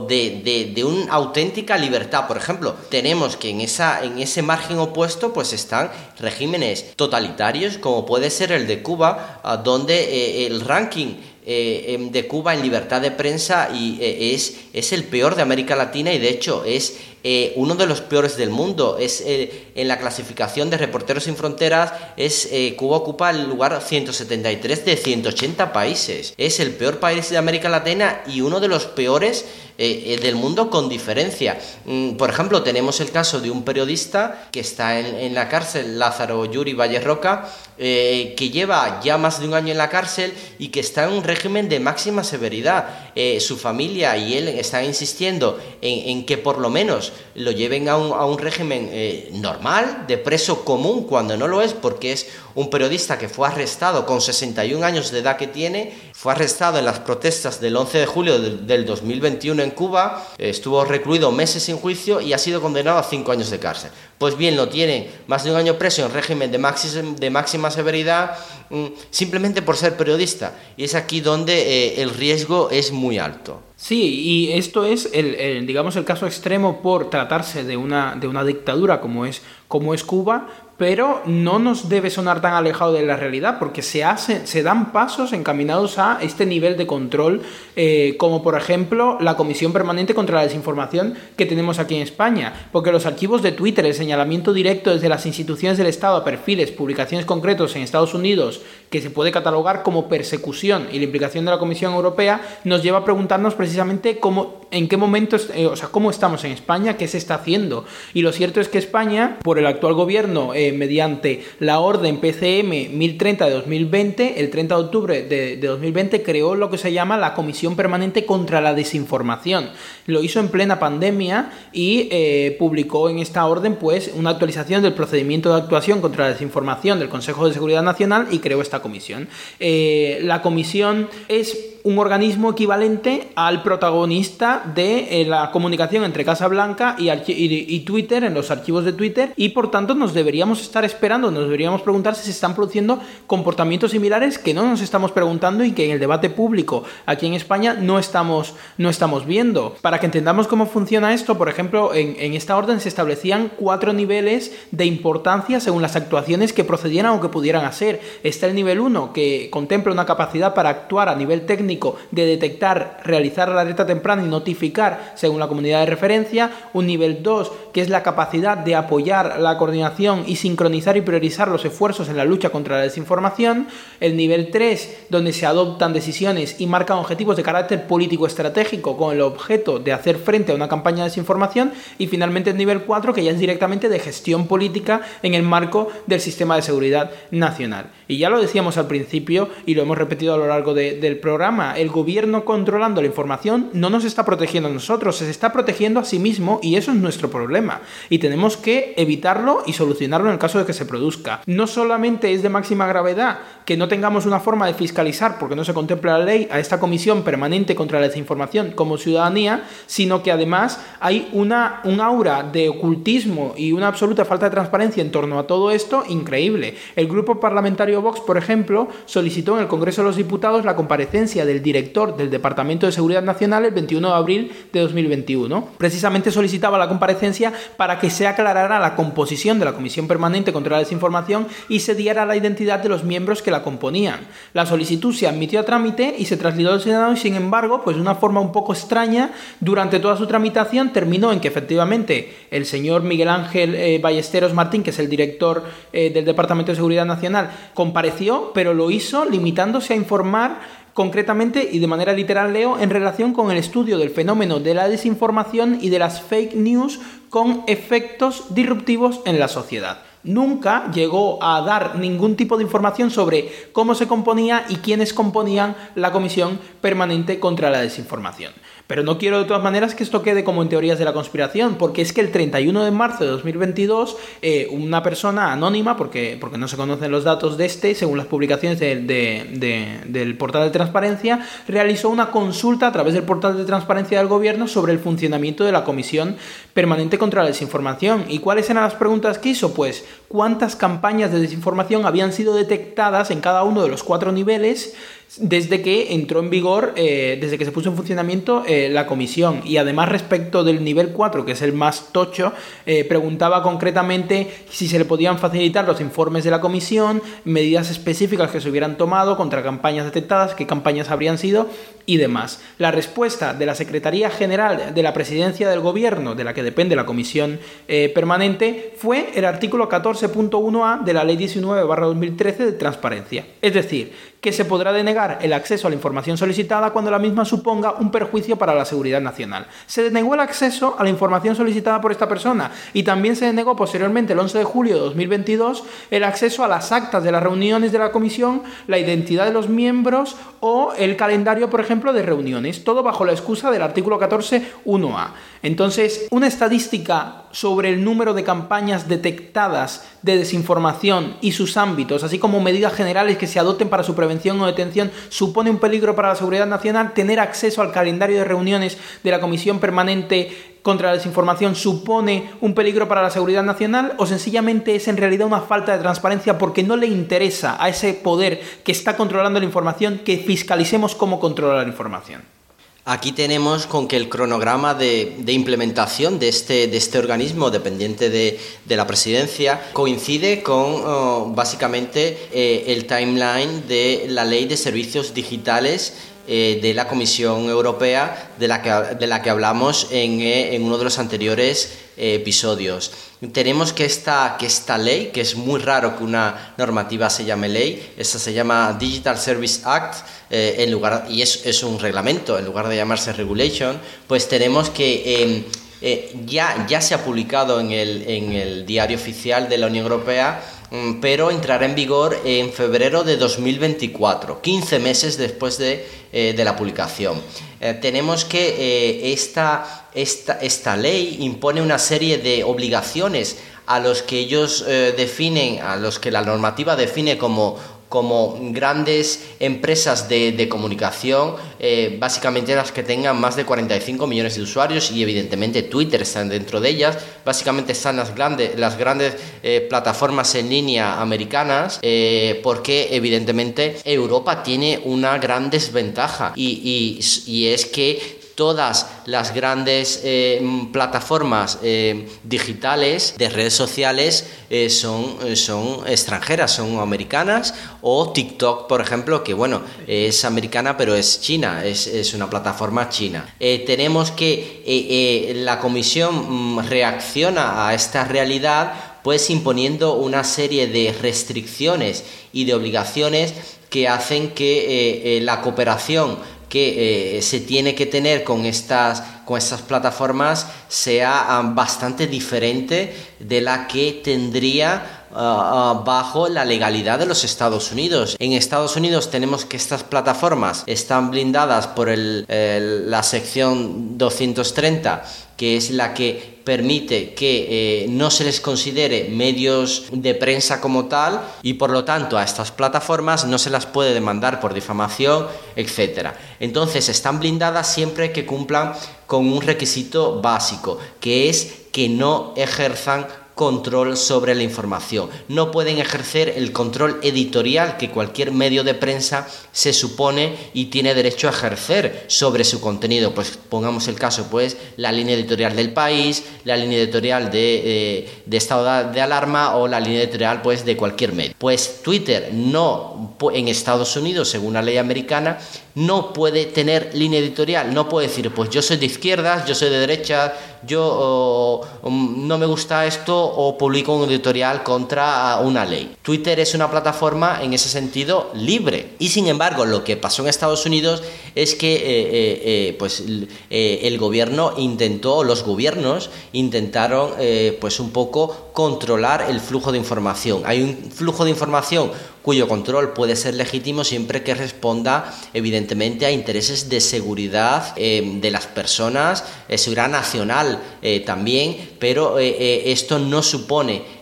de, de, una auténtica libertad. Por ejemplo, tenemos que en, esa, en ese margen opuesto pues están regímenes totalitarios como puede ser el de Cuba, donde eh, el ranking eh, em, de Cuba en libertad de prensa y, eh, es, es el peor de América Latina y de hecho es eh, uno de los peores del mundo. Es en la clasificación de Reporteros sin Fronteras es Cuba ocupa el lugar 173 de 180 países. Es el peor país de América Latina y uno de los peores del mundo con diferencia. Mm, por ejemplo, tenemos el caso de un periodista que está en, la cárcel, Lázaro Yuri Valle Roca, que lleva ya más de un año en la cárcel y que está en un régimen de máxima severidad. Eh, su familia y él están insistiendo en, que por lo menos lo lleven a un, a un régimen eh, normal, de preso común, cuando no lo es, porque es un periodista que fue arrestado con 61 años de edad que tiene, fue arrestado en las protestas del 11 de julio del, 2021 en Cuba, estuvo recluido meses sin juicio y ha sido condenado a 5 años de cárcel. Pues bien, lo tiene más de un año preso en régimen de, de máxima severidad mm, simplemente por ser periodista. Y es aquí donde eh, el riesgo es muy alto. Sí, y esto es el, digamos el caso extremo por tratarse de una, de una dictadura como es, como es Cuba, pero no nos debe sonar tan alejado de la realidad porque se, hacen, se dan pasos encaminados a este nivel de control, eh, como por ejemplo la Comisión Permanente contra la Desinformación que tenemos aquí en España, porque los archivos de Twitter, el señalamiento directo desde las instituciones del Estado a perfiles, publicaciones concretos en Estados Unidos, que se puede catalogar como persecución y la implicación de la Comisión Europea, nos lleva a preguntarnos precisamente cómo, en qué momento, eh, o sea, cómo estamos en España, qué se está haciendo. Y lo cierto es que España, por el actual gobierno, eh, mediante la orden PCM 1030 de 2020, el 30 de octubre de, 2020, creó lo que se llama la Comisión Permanente contra la Desinformación. Lo hizo en plena pandemia y eh, publicó en esta orden pues una actualización del procedimiento de actuación contra la desinformación del Consejo de Seguridad Nacional y creó esta comisión. Eh, la comisión es un organismo equivalente al protagonista de eh, la comunicación entre Casa Blanca y, Twitter en los archivos de Twitter y por tanto nos deberíamos estar esperando, nos deberíamos preguntar si se están produciendo comportamientos similares que no nos estamos preguntando y que en el debate público aquí en España no estamos, no estamos viendo. Para que entendamos cómo funciona esto, por ejemplo, en, en esta orden se establecían cuatro niveles de importancia según las actuaciones que procedieran o que pudieran hacer. Está el nivel 1, que contempla una capacidad para actuar a nivel técnico de detectar, realizar la alerta temprana y notificar según la comunidad de referencia. Un nivel 2, que es la capacidad de apoyar la coordinación y sincronizar y priorizar los esfuerzos en la lucha contra la desinformación. El nivel 3, donde se adoptan decisiones y marcan objetivos de carácter político estratégico con el objeto de hacer frente a una campaña de desinformación. Y finalmente el nivel 4, que ya es directamente de gestión política en el marco del sistema de seguridad nacional. Y ya lo decíamos al principio y lo hemos repetido a lo largo del programa, el gobierno controlando la información no nos está protegiendo a nosotros, se está protegiendo a sí mismo y eso es nuestro problema. Y tenemos que evitarlo y solucionarlo en el caso de que se produzca. No solamente es de máxima gravedad que no tengamos una forma de fiscalizar, porque no se contempla la ley, a esta comisión permanente contra la desinformación como ciudadanía, sino que además hay una, un aura de ocultismo y una absoluta falta de transparencia en torno a todo esto increíble. El grupo parlamentario Vox, por ejemplo, solicitó en el Congreso de los Diputados la comparecencia del director del Departamento de Seguridad Nacional el 21 de abril de 2021. Precisamente solicitaba la comparecencia para que se aclarara la composición de la Comisión Permanente contra la Desinformación y se diera la identidad de los miembros que la componían. La solicitud se admitió a trámite y se trasladó al Senado y sin embargo, pues de una forma un poco extraña, durante toda su tramitación terminó en que efectivamente el señor Miguel Ángel eh, Ballesteros Martín, que es el director eh, del Departamento de Seguridad Nacional, compareció, pero lo hizo limitándose a informar concretamente y de manera literal leo en relación con el estudio del fenómeno de la desinformación y de las fake news con efectos disruptivos en la sociedad nunca llegó a dar ningún tipo de información sobre cómo se componía y quiénes componían la Comisión Permanente contra la Desinformación. Pero no quiero de todas maneras que esto quede como en teorías de la conspiración, porque es que el 31 de marzo de 2022 eh, una persona anónima, porque, porque no se conocen los datos de este, según las publicaciones del portal de transparencia, realizó una consulta a través del portal de transparencia del gobierno sobre el funcionamiento de la Comisión Permanente contra la Desinformación. ¿Y cuáles eran las preguntas que hizo? Pues cuántas campañas de desinformación habían sido detectadas en cada uno de los cuatro niveles desde que entró en vigor, eh, desde que se puso en funcionamiento eh, la comisión. Y además respecto del nivel 4, que es el más tocho, eh, preguntaba concretamente si se le podían facilitar los informes de la comisión, medidas específicas que se hubieran tomado contra campañas detectadas, qué campañas habrían sido y demás. La respuesta de la Secretaría General de la Presidencia del Gobierno, de la que depende la comisión permanente, fue el artículo 14.1a de la Ley 19-2013 de Transparencia. Es decir, que se podrá denegar el acceso a la información solicitada cuando la misma suponga un perjuicio para la seguridad nacional. Se denegó el acceso a la información solicitada por esta persona y también se denegó posteriormente, el 11 de julio de 2022, el acceso a las actas de las reuniones de la comisión, la identidad de los miembros o el calendario, por ejemplo, de reuniones, todo bajo la excusa del artículo 14.1a. Entonces, una estadística sobre el número de campañas detectadas de desinformación y sus ámbitos, así como medidas generales que se adopten para su prevención o detención, supone un peligro para la seguridad nacional. Tener acceso al calendario de reuniones de la Comisión Permanente contra la desinformación supone un peligro para la seguridad nacional o sencillamente es en realidad una falta de transparencia porque no le interesa a ese poder que está controlando la información que fiscalicemos cómo controla la información. Aquí tenemos con que el cronograma de, implementación de este, de este organismo dependiente de, la presidencia coincide con oh, básicamente eh, el timeline de la ley de servicios digitales eh, de la Comisión Europea de la que, de la que hablamos en, eh, en uno de los anteriores episodios. Tenemos que esta, que esta ley, que es muy raro que una normativa se llame ley, esta se llama Digital Service Act, eh, en lugar, y es, es, un reglamento, en lugar de llamarse regulation, pues tenemos que... Em, eh, ya, ya se ha publicado en el, en el diario oficial de la Unión Europea pero entrará en vigor en febrero de 2024, 15 meses después de, eh, de la publicación. tenemos que esta, esta, esta, ley impone una serie de obligaciones a los que ellos definen, a los que la normativa define como como grandes empresas de, comunicación, eh, básicamente las que tengan más de 45 millones de usuarios y evidentemente Twitter está dentro de ellas. Básicamente están las grandes, las grandes eh, plataformas en línea americanas eh, porque evidentemente Europa tiene una gran desventaja y, y es que todas las grandes eh, plataformas eh, digitales de redes sociales eh, son, son extranjeras, son americanas o TikTok, por ejemplo, que bueno, es americana pero es china, es, una plataforma china. tenemos que la comisión mm, reacciona a esta realidad pues imponiendo una serie de restricciones y de obligaciones que hacen que la cooperación que eh, se tiene que tener con estas, con estas plataformas sea ah, bastante diferente de la que tendría ah, ah, bajo la legalidad de los Estados Unidos. En Estados Unidos tenemos que estas plataformas están blindadas por la sección 230 que es la que permite que eh, no se les considere medios de prensa como tal y por lo tanto a estas plataformas no se las puede demandar por difamación, etc. Entonces están blindadas siempre que cumplan con un requisito básico, que es que no ejerzan control sobre la información. No pueden ejercer el control editorial que cualquier medio de prensa se supone y tiene derecho a ejercer sobre su contenido. Pues pongamos el caso, pues la línea editorial del país, la línea editorial de, eh, estado de alarma o la línea editorial pues de cualquier medio. Pues Twitter no en Estados Unidos, según la ley americana, no puede tener línea editorial, no puede decir, pues yo soy de izquierdas, yo soy de derecha, yo um, no me gusta esto o publico un editorial contra una ley. Twitter es una plataforma en ese sentido libre. Y sin embargo, lo que pasó en Estados Unidos es que eh, eh, eh, pues, el gobierno intentó, los gobiernos intentaron pues un poco controlar el flujo de información. Hay un flujo de información cuyo control puede ser legítimo siempre que responda evidentemente a intereses de seguridad de las personas, seguridad nacional también, pero esto no supone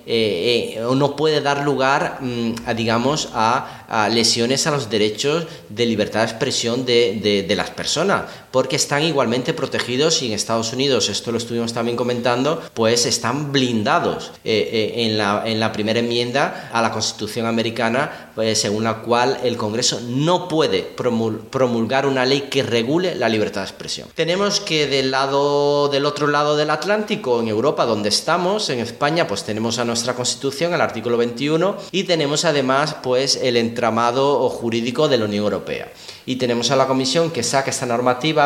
o no puede dar lugar mm, a, digamos, a, lesiones a los derechos de libertad de expresión de, de, las personas, porque están igualmente protegidos y en Estados Unidos, esto lo estuvimos también comentando, pues están blindados en, la, en la primera enmienda a la Constitución americana pues, según la cual el Congreso no puede promulgar una ley que regule la libertad de expresión. Tenemos que del lado del otro lado del Atlántico, en Europa, donde estamos, en España, pues tenemos a nuestra Constitución, el artículo 21, y tenemos además pues el entramado jurídico de la Unión Europea. Y tenemos a la Comisión que saca esta normativa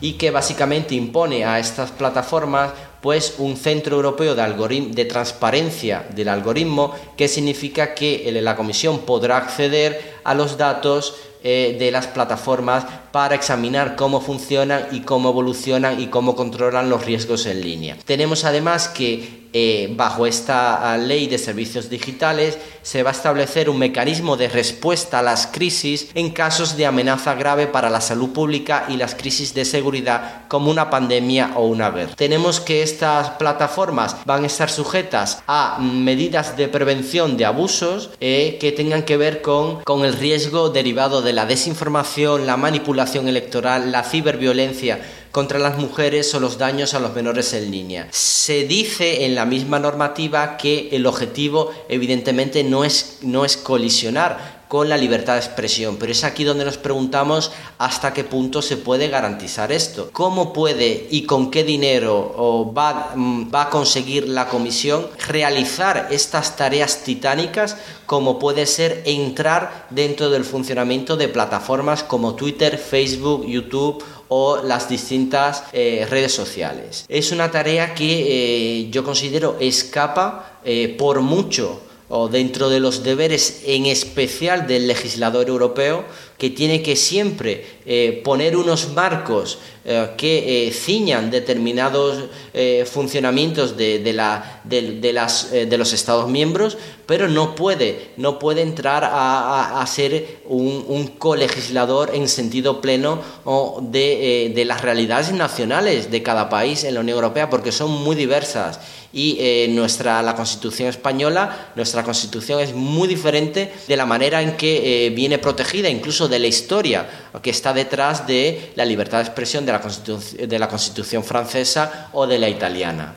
y que básicamente impone a estas plataformas pues un centro europeo de, transparencia del algoritmo que significa que la comisión podrá acceder a los datos eh, de las plataformas para examinar cómo funcionan y cómo evolucionan y cómo controlan los riesgos en línea. Tenemos además que eh, bajo esta ah, ley de servicios digitales se va a establecer un mecanismo de respuesta a las crisis en casos de amenaza grave para la salud pública y las crisis de seguridad como una pandemia o una guerra. Tenemos que estas plataformas van a estar sujetas a medidas de prevención de abusos eh, que tengan que ver con, con el riesgo derivado de la desinformación, la manipulación electoral, la ciberviolencia contra las mujeres o los daños a los menores en línea. Se dice en la misma normativa que el objetivo evidentemente no es, no es colisionar con la libertad de expresión, pero es aquí donde nos preguntamos hasta qué punto se puede garantizar esto. ¿Cómo puede y con qué dinero va, mm, va a conseguir la comisión realizar estas tareas titánicas como puede ser entrar dentro del funcionamiento de plataformas como Twitter, Facebook, YouTube o las distintas eh, redes sociales. Es una tarea que eh, yo considero escapa eh, por mucho o dentro de los deberes en especial del legislador europeo, que tiene que siempre poner unos marcos eh, que eh, ciñan determinados eh, funcionamientos de, la, de, las, de, los Estados miembros, pero no puede, no puede entrar a, ser un, un, colegislador en sentido pleno de, de las realidades nacionales de cada país en la Unión Europea, porque son muy diversas. Y nuestra la Constitución española, nuestra Constitución es muy diferente de la manera en que viene protegida, incluso de la historia que está detrás de la libertad de expresión de la, de la Constitución francesa o de la italiana.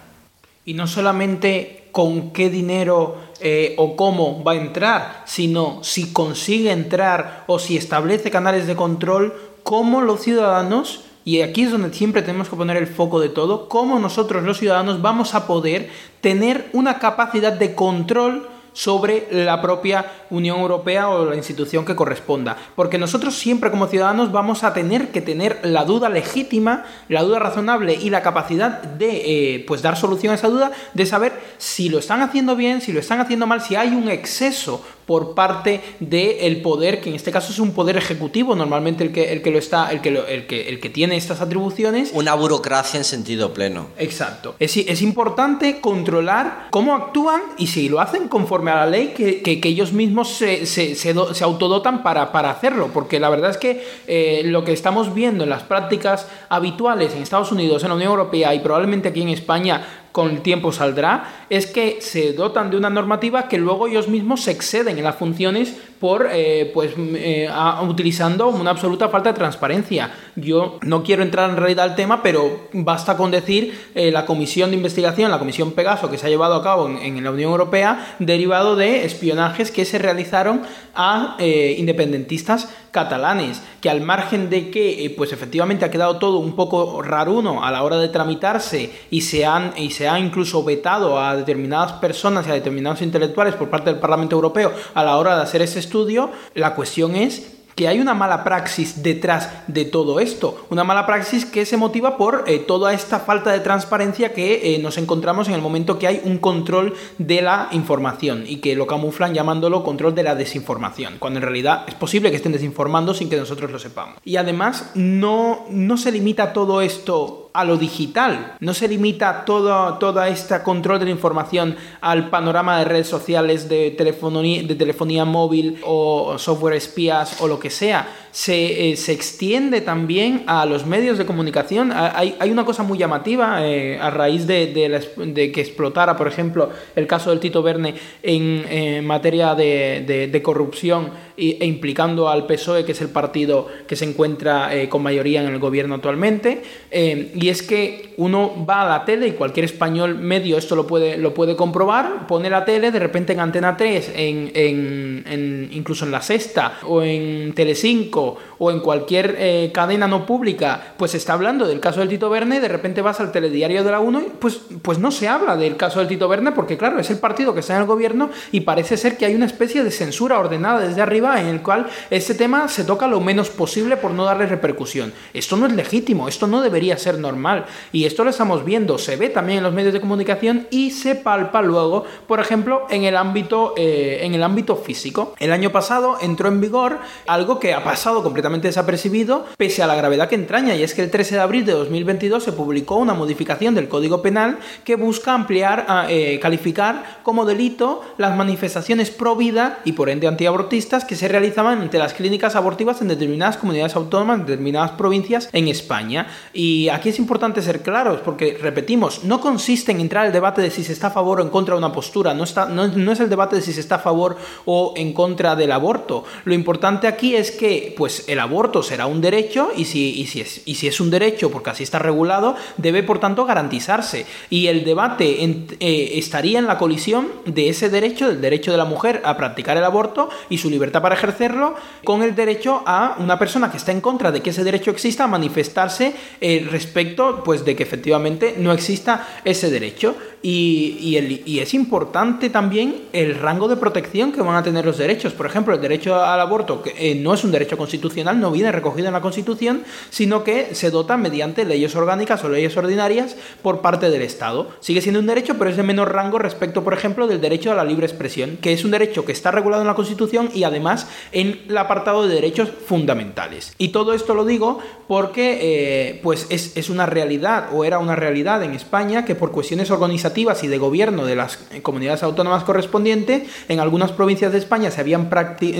Y no solamente con qué dinero eh, o cómo va a entrar, sino si consigue entrar o si establece canales de control, cómo los ciudadanos, y aquí es donde siempre tenemos que poner el foco de todo, cómo nosotros los ciudadanos vamos a poder tener una capacidad de control sobre la propia Unión Europea o la institución que corresponda. Porque nosotros siempre como ciudadanos vamos a tener que tener la duda legítima, la duda razonable y la capacidad de eh, pues dar solución a esa duda, de saber si lo están haciendo bien, si lo están haciendo mal, si hay un exceso por parte del poder, que en este caso es un poder ejecutivo, normalmente el que, el que lo está, el que, el que, el que tiene estas atribuciones. Una burocracia en sentido pleno. Exacto. Es, es importante controlar cómo actúan y si lo hacen conforme a la ley, que, que, ellos mismos se, se, se, autodotan para, para, hacerlo, porque la verdad es que eh, lo que estamos viendo en las prácticas habituales en Estados Unidos, en la Unión Europea y probablemente aquí en España, con el tiempo saldrá, es que se dotan de una normativa que luego ellos mismos se exceden en las funciones por, eh, pues, eh, utilizando una absoluta falta de transparencia. Yo no quiero entrar en realidad al tema, pero basta con decir eh, la comisión de investigación, la comisión Pegaso, que se ha llevado a cabo en, la Unión Europea, derivado de espionajes que se realizaron a independentistas catalanes, que al margen de que, pues efectivamente ha quedado todo un poco raruno a la hora de tramitarse y se han, y se ha incluso vetado a determinadas personas y a determinados intelectuales por parte del Parlamento Europeo a la hora de hacer ese estudio, la cuestión es que hay una mala praxis detrás de todo esto. Una mala praxis que se motiva por eh, toda esta falta de transparencia que eh, nos encontramos en el momento que hay un control de la información y que lo camuflan llamándolo control de la desinformación, cuando en realidad es posible que estén desinformando sin que nosotros lo sepamos. Y además no, no se limita todo esto a lo digital. No se limita todo, toda este control de la información al panorama de redes sociales, de telefonía, de telefonía móvil o software espías o lo que sea. Se, eh, se extiende también a los medios de comunicación. Hay, hay una cosa muy llamativa eh, a raíz de, de, que explotara, por ejemplo, el caso del Tito Verne en materia de, corrupción e implicando al PSOE, que es el partido que se encuentra eh, con mayoría en el gobierno actualmente. Y es que uno va a la tele y cualquier español medio esto lo puede, lo puede comprobar, pone la tele, de repente en Antena 3, en, en, incluso en La Sexta o en Telecinco o en cualquier eh, cadena no pública, pues está hablando del caso del Tito Verne, de repente vas al telediario de la 1 y pues, pues no se habla del caso del Tito Verne porque claro, es el partido que está en el gobierno y parece ser que hay una especie de censura ordenada desde arriba en el cual este tema se toca lo menos posible por no darle repercusión. Esto no es legítimo, esto no debería ser normal. Y esto lo estamos viendo, se ve también en los medios de comunicación y se palpa luego, por ejemplo, en el ámbito, eh, en el ámbito físico. El año pasado entró en vigor algo que ha pasado completamente desapercibido, pese a la gravedad que entraña, y es que el 13 de abril de 2022 se publicó una modificación del Código Penal que busca ampliar, eh, calificar como delito las manifestaciones pro vida y por ende antiabortistas que se realizaban ante las clínicas abortivas en determinadas comunidades autónomas, en determinadas provincias en España. Y aquí es importante ser claros porque, repetimos, no consiste en entrar el debate de si se está a favor o en contra de una postura, no, está, no, es el debate de si se está a favor o en contra del aborto. Lo importante aquí es que pues, el aborto será un derecho y si, si es, y si es un derecho, porque así está regulado, debe por tanto garantizarse. Y el debate eh, estaría en la colisión de ese derecho, del derecho de la mujer a practicar el aborto y su libertad para ejercerlo, con el derecho a una persona que está en contra de que ese derecho exista a manifestarse eh, respecto pues de que efectivamente no exista ese derecho. Y, es importante también el rango de protección que van a tener los derechos. Por ejemplo, el derecho al aborto que, eh, no es un derecho constitucional, no viene recogido en la Constitución, sino que se dota mediante leyes orgánicas o leyes ordinarias por parte del Estado. Sigue siendo un derecho, pero es de menor rango respecto, por ejemplo, del derecho a la libre expresión, que es un derecho que está regulado en la Constitución y además en el apartado de derechos fundamentales. Y todo esto lo digo porque eh, pues es, es una realidad o era una realidad en España que por cuestiones organizativas y de gobierno de las comunidades autónomas correspondientes, en algunas provincias de España se habían,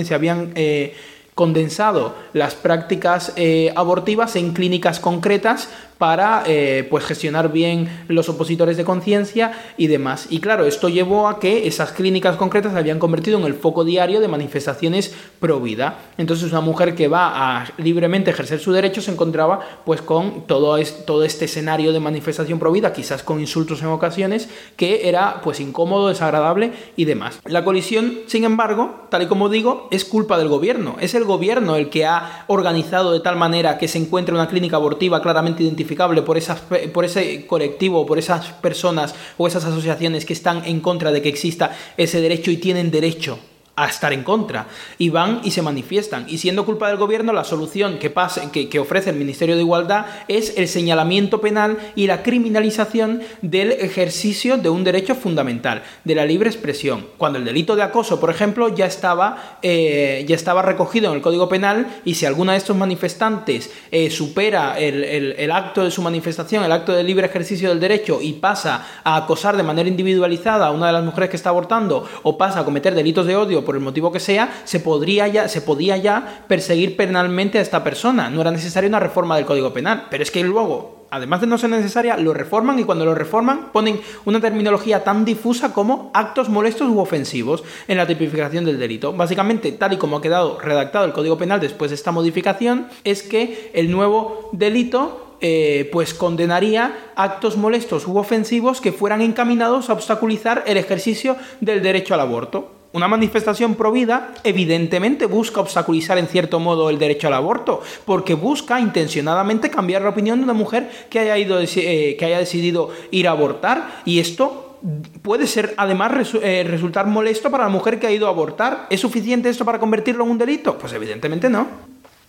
se habían eh, condensado las prácticas eh, abortivas en clínicas concretas para eh, pues gestionar bien los opositores de conciencia y demás. Y claro, esto llevó a que esas clínicas concretas se habían convertido en el foco diario de manifestaciones pro vida. Entonces una mujer que va a libremente ejercer su derecho se encontraba pues con todo, todo este escenario de manifestación pro vida, quizás con insultos en ocasiones, que era pues incómodo, desagradable y demás. La colisión, sin embargo, tal y como digo, es culpa del gobierno. Es el gobierno el que ha organizado de tal manera que se encuentre una clínica abortiva claramente identificada por, esas, por ese colectivo, por esas personas o esas asociaciones que están en contra de que exista ese derecho y tienen derecho a estar en contra. Y van y se manifiestan. Y siendo culpa del gobierno la solución que, pase, que, ofrece el Ministerio de Igualdad es el señalamiento penal y la criminalización del ejercicio de un derecho fundamental de la libre expresión. Cuando el delito de acoso por ejemplo ya estaba eh, ya estaba recogido en el Código Penal y si alguna de estos manifestantes eh, supera el, el acto de su manifestación el acto de libre ejercicio del derecho y pasa a acosar de manera individualizada a una de las mujeres que está abortando o pasa a cometer delitos de odio por el motivo que sea, se, podría ya, se podía ya perseguir penalmente a esta persona. No era necesaria una reforma del Código Penal. Pero es que luego, además de no ser necesaria, lo reforman y cuando lo reforman ponen una terminología tan difusa como actos molestos u ofensivos en la tipificación del delito. Básicamente, tal y como ha quedado redactado el Código Penal después de esta modificación, es que el nuevo delito eh, pues condenaría actos molestos u ofensivos que fueran encaminados a obstaculizar el ejercicio del derecho al aborto. Una manifestación pro vida evidentemente busca obstaculizar en cierto modo el derecho al aborto, porque busca intencionadamente cambiar la opinión de una mujer que haya, ido, eh, que haya decidido ir a abortar y esto puede ser además eh, resultar molesto para la mujer que ha ido a abortar. ¿Es suficiente esto para convertirlo en un delito? Pues evidentemente no.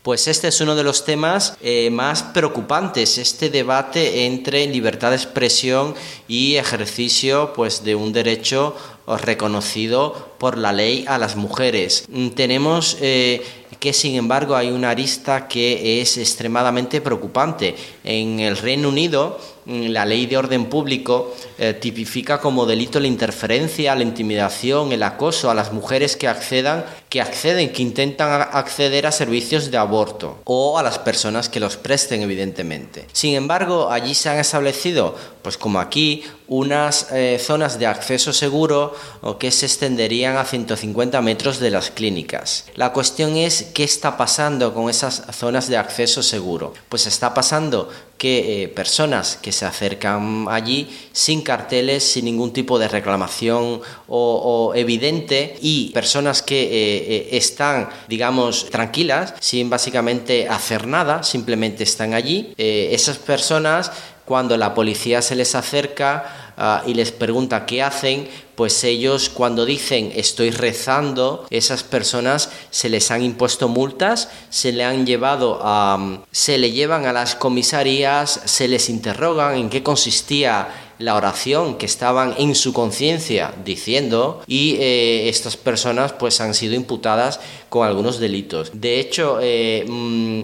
Pues este es uno de los temas eh, más preocupantes, este debate entre libertad de expresión y ejercicio pues, de un derecho reconocido por la ley a las mujeres. Mm, tenemos eh, que sin embargo hay una arista que es extremadamente preocupante. En el Reino Unido, la ley de orden público eh, tipifica como delito la interferencia, la intimidación, el acoso a las mujeres que accedan, que acceden, que intentan acceder a servicios de aborto o a las personas que los presten, evidentemente. Sin embargo, allí se han establecido, pues como aquí, unas eh, zonas de acceso seguro que se extenderían a 150 metros de las clínicas. La cuestión es qué está pasando con esas zonas de acceso seguro. Pues está pasando que eh, personas que se acercan allí sin carteles, sin ningún tipo de reclamación o, evidente y personas que eh, eh, están, digamos, tranquilas, sin básicamente hacer nada, simplemente están allí. esas personas cuando la policía se les acerca ah, y les pregunta qué hacen, pues ellos cuando dicen estoy rezando, esas personas se les han impuesto multas, se le han llevado a... se le llevan a las comisarías, se les interrogan en qué consistía la oración que estaban en su conciencia diciendo y eh, estas personas pues han sido imputadas con algunos delitos. De hecho, eh, mm,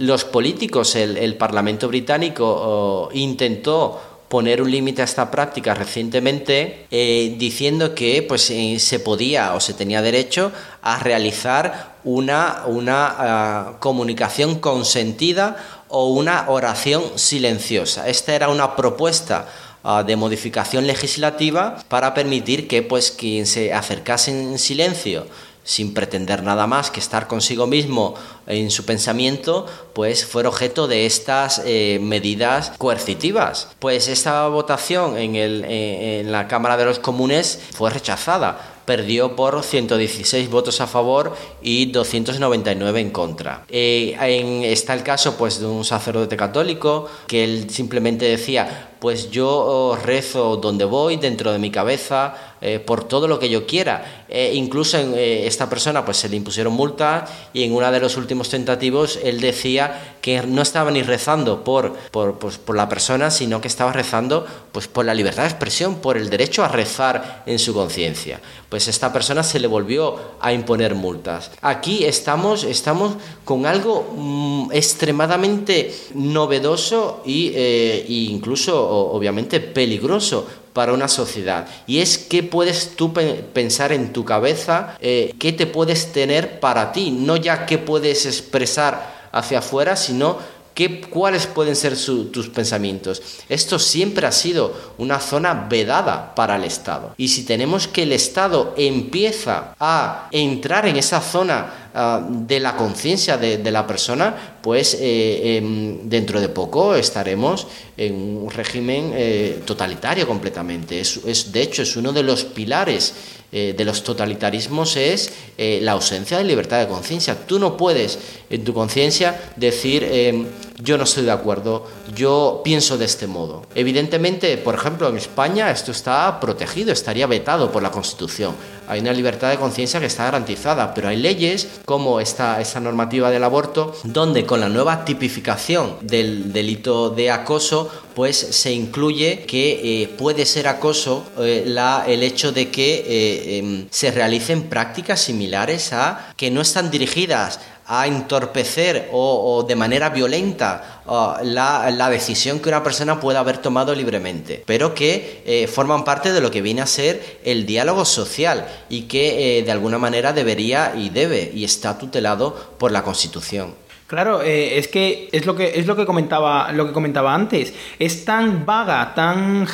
los políticos, el, Parlamento británico oh, intentó poner un límite a esta práctica recientemente eh, diciendo que pues, eh, se podía o se tenía derecho a realizar una, una ah, comunicación consentida o una oración silenciosa. Esta era una propuesta ah, de modificación legislativa para permitir que pues quien se acercase en silencio sin pretender nada más que estar consigo mismo en su pensamiento, pues fue objeto de estas eh, medidas coercitivas. Pues esta votación en, eh, en la Cámara de los Comunes fue rechazada perdió por 116 votos a favor y 299 en contra. Eh, está el caso pues, de un sacerdote católico que él simplemente decía pues yo oh, rezo donde voy, dentro de mi cabeza, eh, por todo lo que yo quiera. Eh, incluso en, eh, esta persona pues se le impusieron multa y en una de los últimos tentativos él decía que no estaba ni rezando por, por, pues, por la persona, sino que estaba rezando pues, por la libertad de expresión, por el derecho a rezar en su conciencia. Pues esta persona se le volvió a imponer multas. Aquí estamos, estamos con algo mm, extremadamente novedoso y, e incluso obviamente peligroso para una sociedad. Y es qué puedes tú pensar en tu cabeza, eh, qué te puedes tener para ti, no ya qué puedes expresar hacia afuera, sino ¿Qué, ¿Cuáles pueden ser tus pensamientos? Esto siempre ha sido una zona vedada para el Estado. Y si tenemos que el Estado empieza a entrar en esa zona Ah, de la conciencia de, la persona, pues eh, em, dentro de poco estaremos en un régimen eh, totalitario completamente. Es, de hecho, es uno de los pilares eh, de los totalitarismos es la ausencia de libertad de conciencia. Tú no puedes en tu conciencia decir em, yo no estoy de acuerdo, yo pienso de este modo. Evidentemente, por ejemplo, en España esto está protegido, estaría vetado por la Constitución. Hay una libertad de conciencia que está garantizada, pero hay leyes como esta, esta normativa del aborto, donde con la nueva tipificación del delito de acoso, pues se incluye que eh, puede ser acoso eh, el hecho de que eh, em, se realicen prácticas similares a que no están dirigidas a entorpecer o, de manera violenta la, decisión que una persona pueda haber tomado libremente, pero que eh, forman parte de lo que viene a ser el diálogo social y que eh, de alguna manera debería y debe y está tutelado por la Constitución. Claro, eh, es que es lo que es lo que comentaba lo que comentaba antes. Es tan vaga, tan,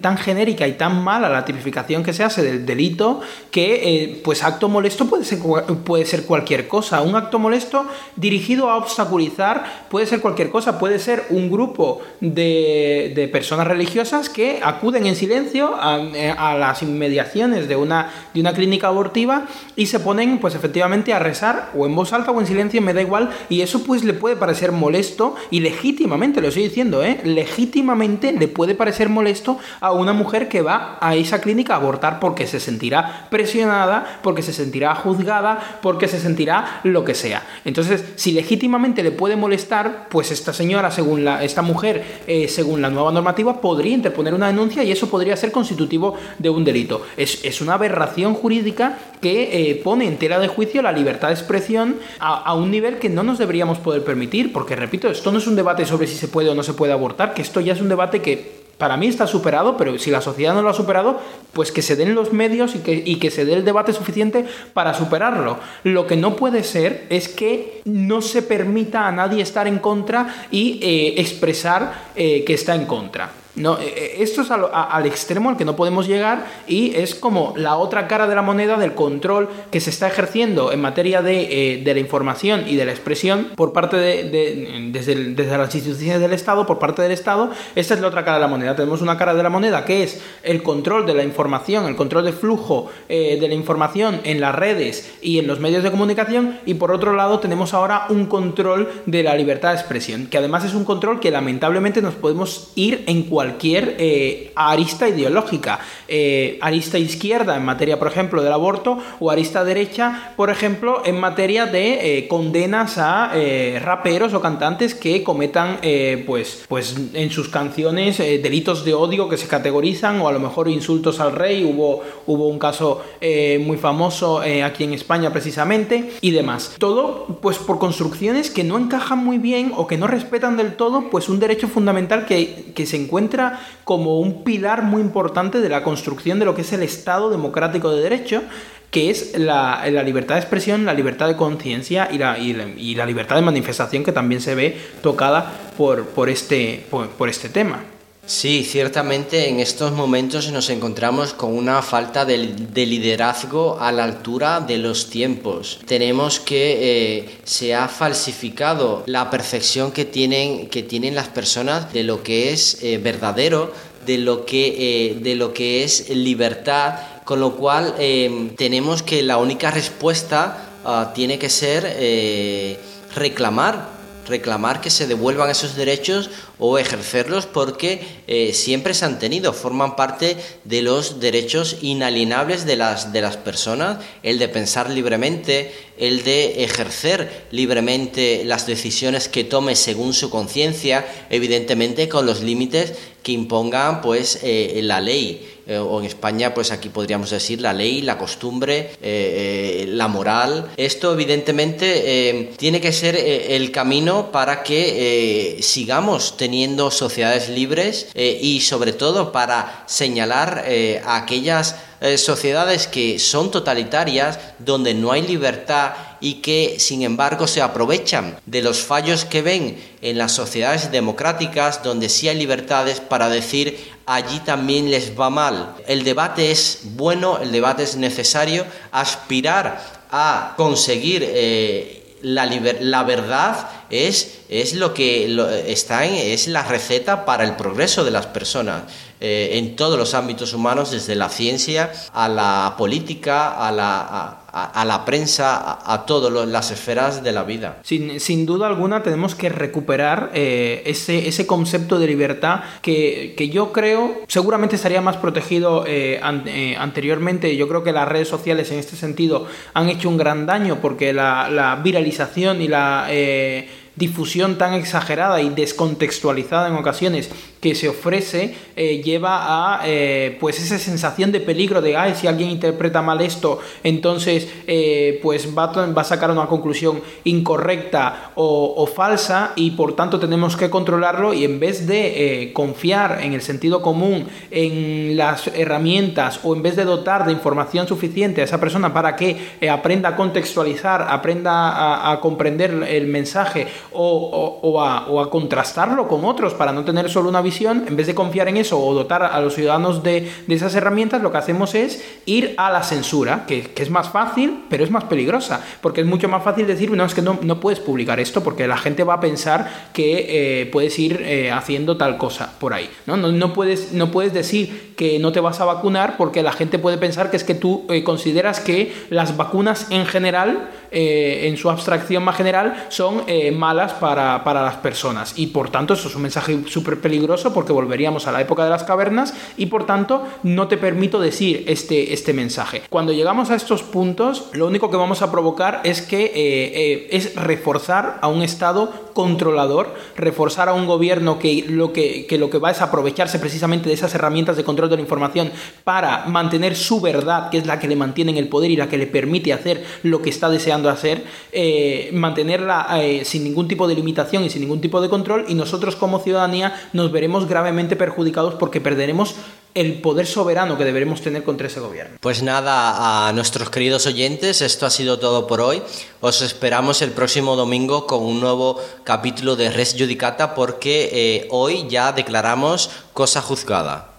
tan genérica y tan mala la tipificación que se hace del delito que eh, pues acto molesto puede ser puede ser cualquier cosa. Un acto molesto dirigido a obstaculizar puede ser cualquier cosa. Puede ser un grupo de, de personas religiosas que acuden en silencio a, eh, a, las inmediaciones de una de una clínica abortiva y se ponen pues efectivamente a rezar o en voz alta o en silencio me da igual y eso pues le puede parecer molesto y legítimamente, lo estoy diciendo, ¿eh? legítimamente le puede parecer molesto a una mujer que va a esa clínica a abortar porque se sentirá presionada, porque se sentirá juzgada, porque se sentirá lo que sea. Entonces, si legítimamente le puede molestar, pues esta señora, según la, esta mujer, eh, según la nueva normativa, podría interponer una denuncia y eso podría ser constitutivo de un delito. Es, una aberración jurídica que eh, pone en tela de juicio la libertad de expresión a, a un nivel que no nos debería poder permitir, porque repito, esto no es un debate sobre si se puede o no se puede abortar, que esto ya es un debate que para mí está superado, pero si la sociedad no lo ha superado, pues que se den los medios y que, que se dé el debate suficiente para superarlo. Lo que no puede ser es que no se permita a nadie estar en contra y eh, expresar eh, que está en contra. No, eh, eh, esto es al, extremo al que no podemos llegar y es como la otra cara de la moneda del control que se está ejerciendo en materia de, eh, la información y de la expresión por parte de, desde, desde, las instituciones del Estado, por parte del Estado. Esta es la otra cara de la moneda. Tenemos una cara de la moneda que es el control de la información, el control de flujo de la información en las redes y en los medios de comunicación y por otro lado tenemos ahora un control de la libertad de expresión, que además es un control que lamentablemente nos podemos ir en cualquier cualquier eh, arista ideológica. Eh, arista izquierda en materia, por ejemplo, del aborto o arista derecha, por ejemplo, en materia de eh, condenas a raperos o cantantes que cometan, pues, pues en sus canciones delitos de odio que se categorizan o a lo mejor insultos al rey. Hubo, hubo un caso muy famoso aquí en España precisamente y demás. Todo pues por construcciones que no encajan muy bien o que no respetan del todo pues un derecho fundamental que, que se encuentra como un pilar muy importante de la construcción de lo que es el Estado democrático de derecho, que es la, libertad de expresión, la libertad de conciencia y la, libertad de manifestación que también se ve tocada por, este, por este tema. Sí, ciertamente en estos momentos nos encontramos con una falta de, liderazgo a la altura de los tiempos. Tenemos que eh, se ha falsificado la percepción que tienen, que tienen las personas de lo que es eh, verdadero, de lo que, eh, de lo que es libertad, con lo cual tenemos que la única respuesta ah, tiene que ser reclamar reclamar que se devuelvan esos derechos o ejercerlos porque eh, siempre se han tenido, forman parte de los derechos inalienables de las, de las personas, el de pensar libremente, el de ejercer libremente las decisiones que tome según su conciencia, evidentemente con los límites que impongan pues eh, la ley. Eh, o en España, pues aquí podríamos decir la ley, la costumbre, eh, la moral. Esto evidentemente tiene que ser el camino para que sigamos teniendo sociedades libres y sobre todo para señalar a aquellas sociedades que son totalitarias, donde no hay libertad y que sin embargo se aprovechan de los fallos que ven en las sociedades democráticas donde sí hay libertades para decir allí también les va mal. El debate es bueno, el debate es necesario, aspirar a conseguir eh, la, la, verdad es, es lo que está es la receta para el progreso de las personas. Eh, en todos los ámbitos humanos, desde la ciencia a la política, a la, la prensa, a, todas las esferas de la vida. Sin, sin duda alguna tenemos que recuperar eh, ese, ese, concepto de libertad que, que, yo creo seguramente estaría más protegido eh, anteriormente. Yo creo que las redes sociales en este sentido han hecho un gran daño porque la, la viralización y la difusión tan exagerada y descontextualizada en ocasiones que se ofrece eh, lleva a eh, pues esa sensación de peligro de ay si alguien interpreta mal esto entonces eh, pues va, va, a sacar una conclusión incorrecta o, falsa y por tanto tenemos que controlarlo y en vez de confiar en el sentido común en las herramientas o en vez de dotar de información suficiente a esa persona para que aprenda a contextualizar aprenda a comprender el mensaje o, a, contrastarlo con otros para no tener solo una visión, en vez de confiar en eso o dotar a los ciudadanos de, esas herramientas, lo que hacemos es ir a la censura, que, es más fácil, pero es más peligrosa, porque es mucho más fácil decir, no, es que no, puedes publicar esto, porque la gente va a pensar que eh, puedes ir eh, haciendo tal cosa por ahí. ¿no? No, puedes, no puedes decir que no te vas a vacunar porque la gente puede pensar que es que tú eh, consideras que las vacunas en general, en su abstracción más general, son malas para, las personas. Y por tanto, eso es un mensaje súper peligroso porque volveríamos a la época de las cavernas y por tanto no te permito decir este, este mensaje. Cuando llegamos a estos puntos, lo único que vamos a provocar es que eh, eh, es reforzar a un Estado controlador, reforzar a un gobierno que lo que, lo que va es aprovecharse precisamente de esas herramientas de control de la información para mantener su verdad, que es la que le mantiene en el poder y la que le permite hacer lo que está deseando hacer, eh, mantenerla sin ningún tipo de limitación y sin ningún tipo de control. Y nosotros como ciudadanía nos veremos gravemente perjudicados porque perderemos el poder soberano que deberemos tener contra ese gobierno. Pues nada, a nuestros queridos oyentes, esto ha sido todo por hoy. Os esperamos el próximo domingo con un nuevo capítulo de Res Judicata porque eh, hoy ya declaramos cosa juzgada.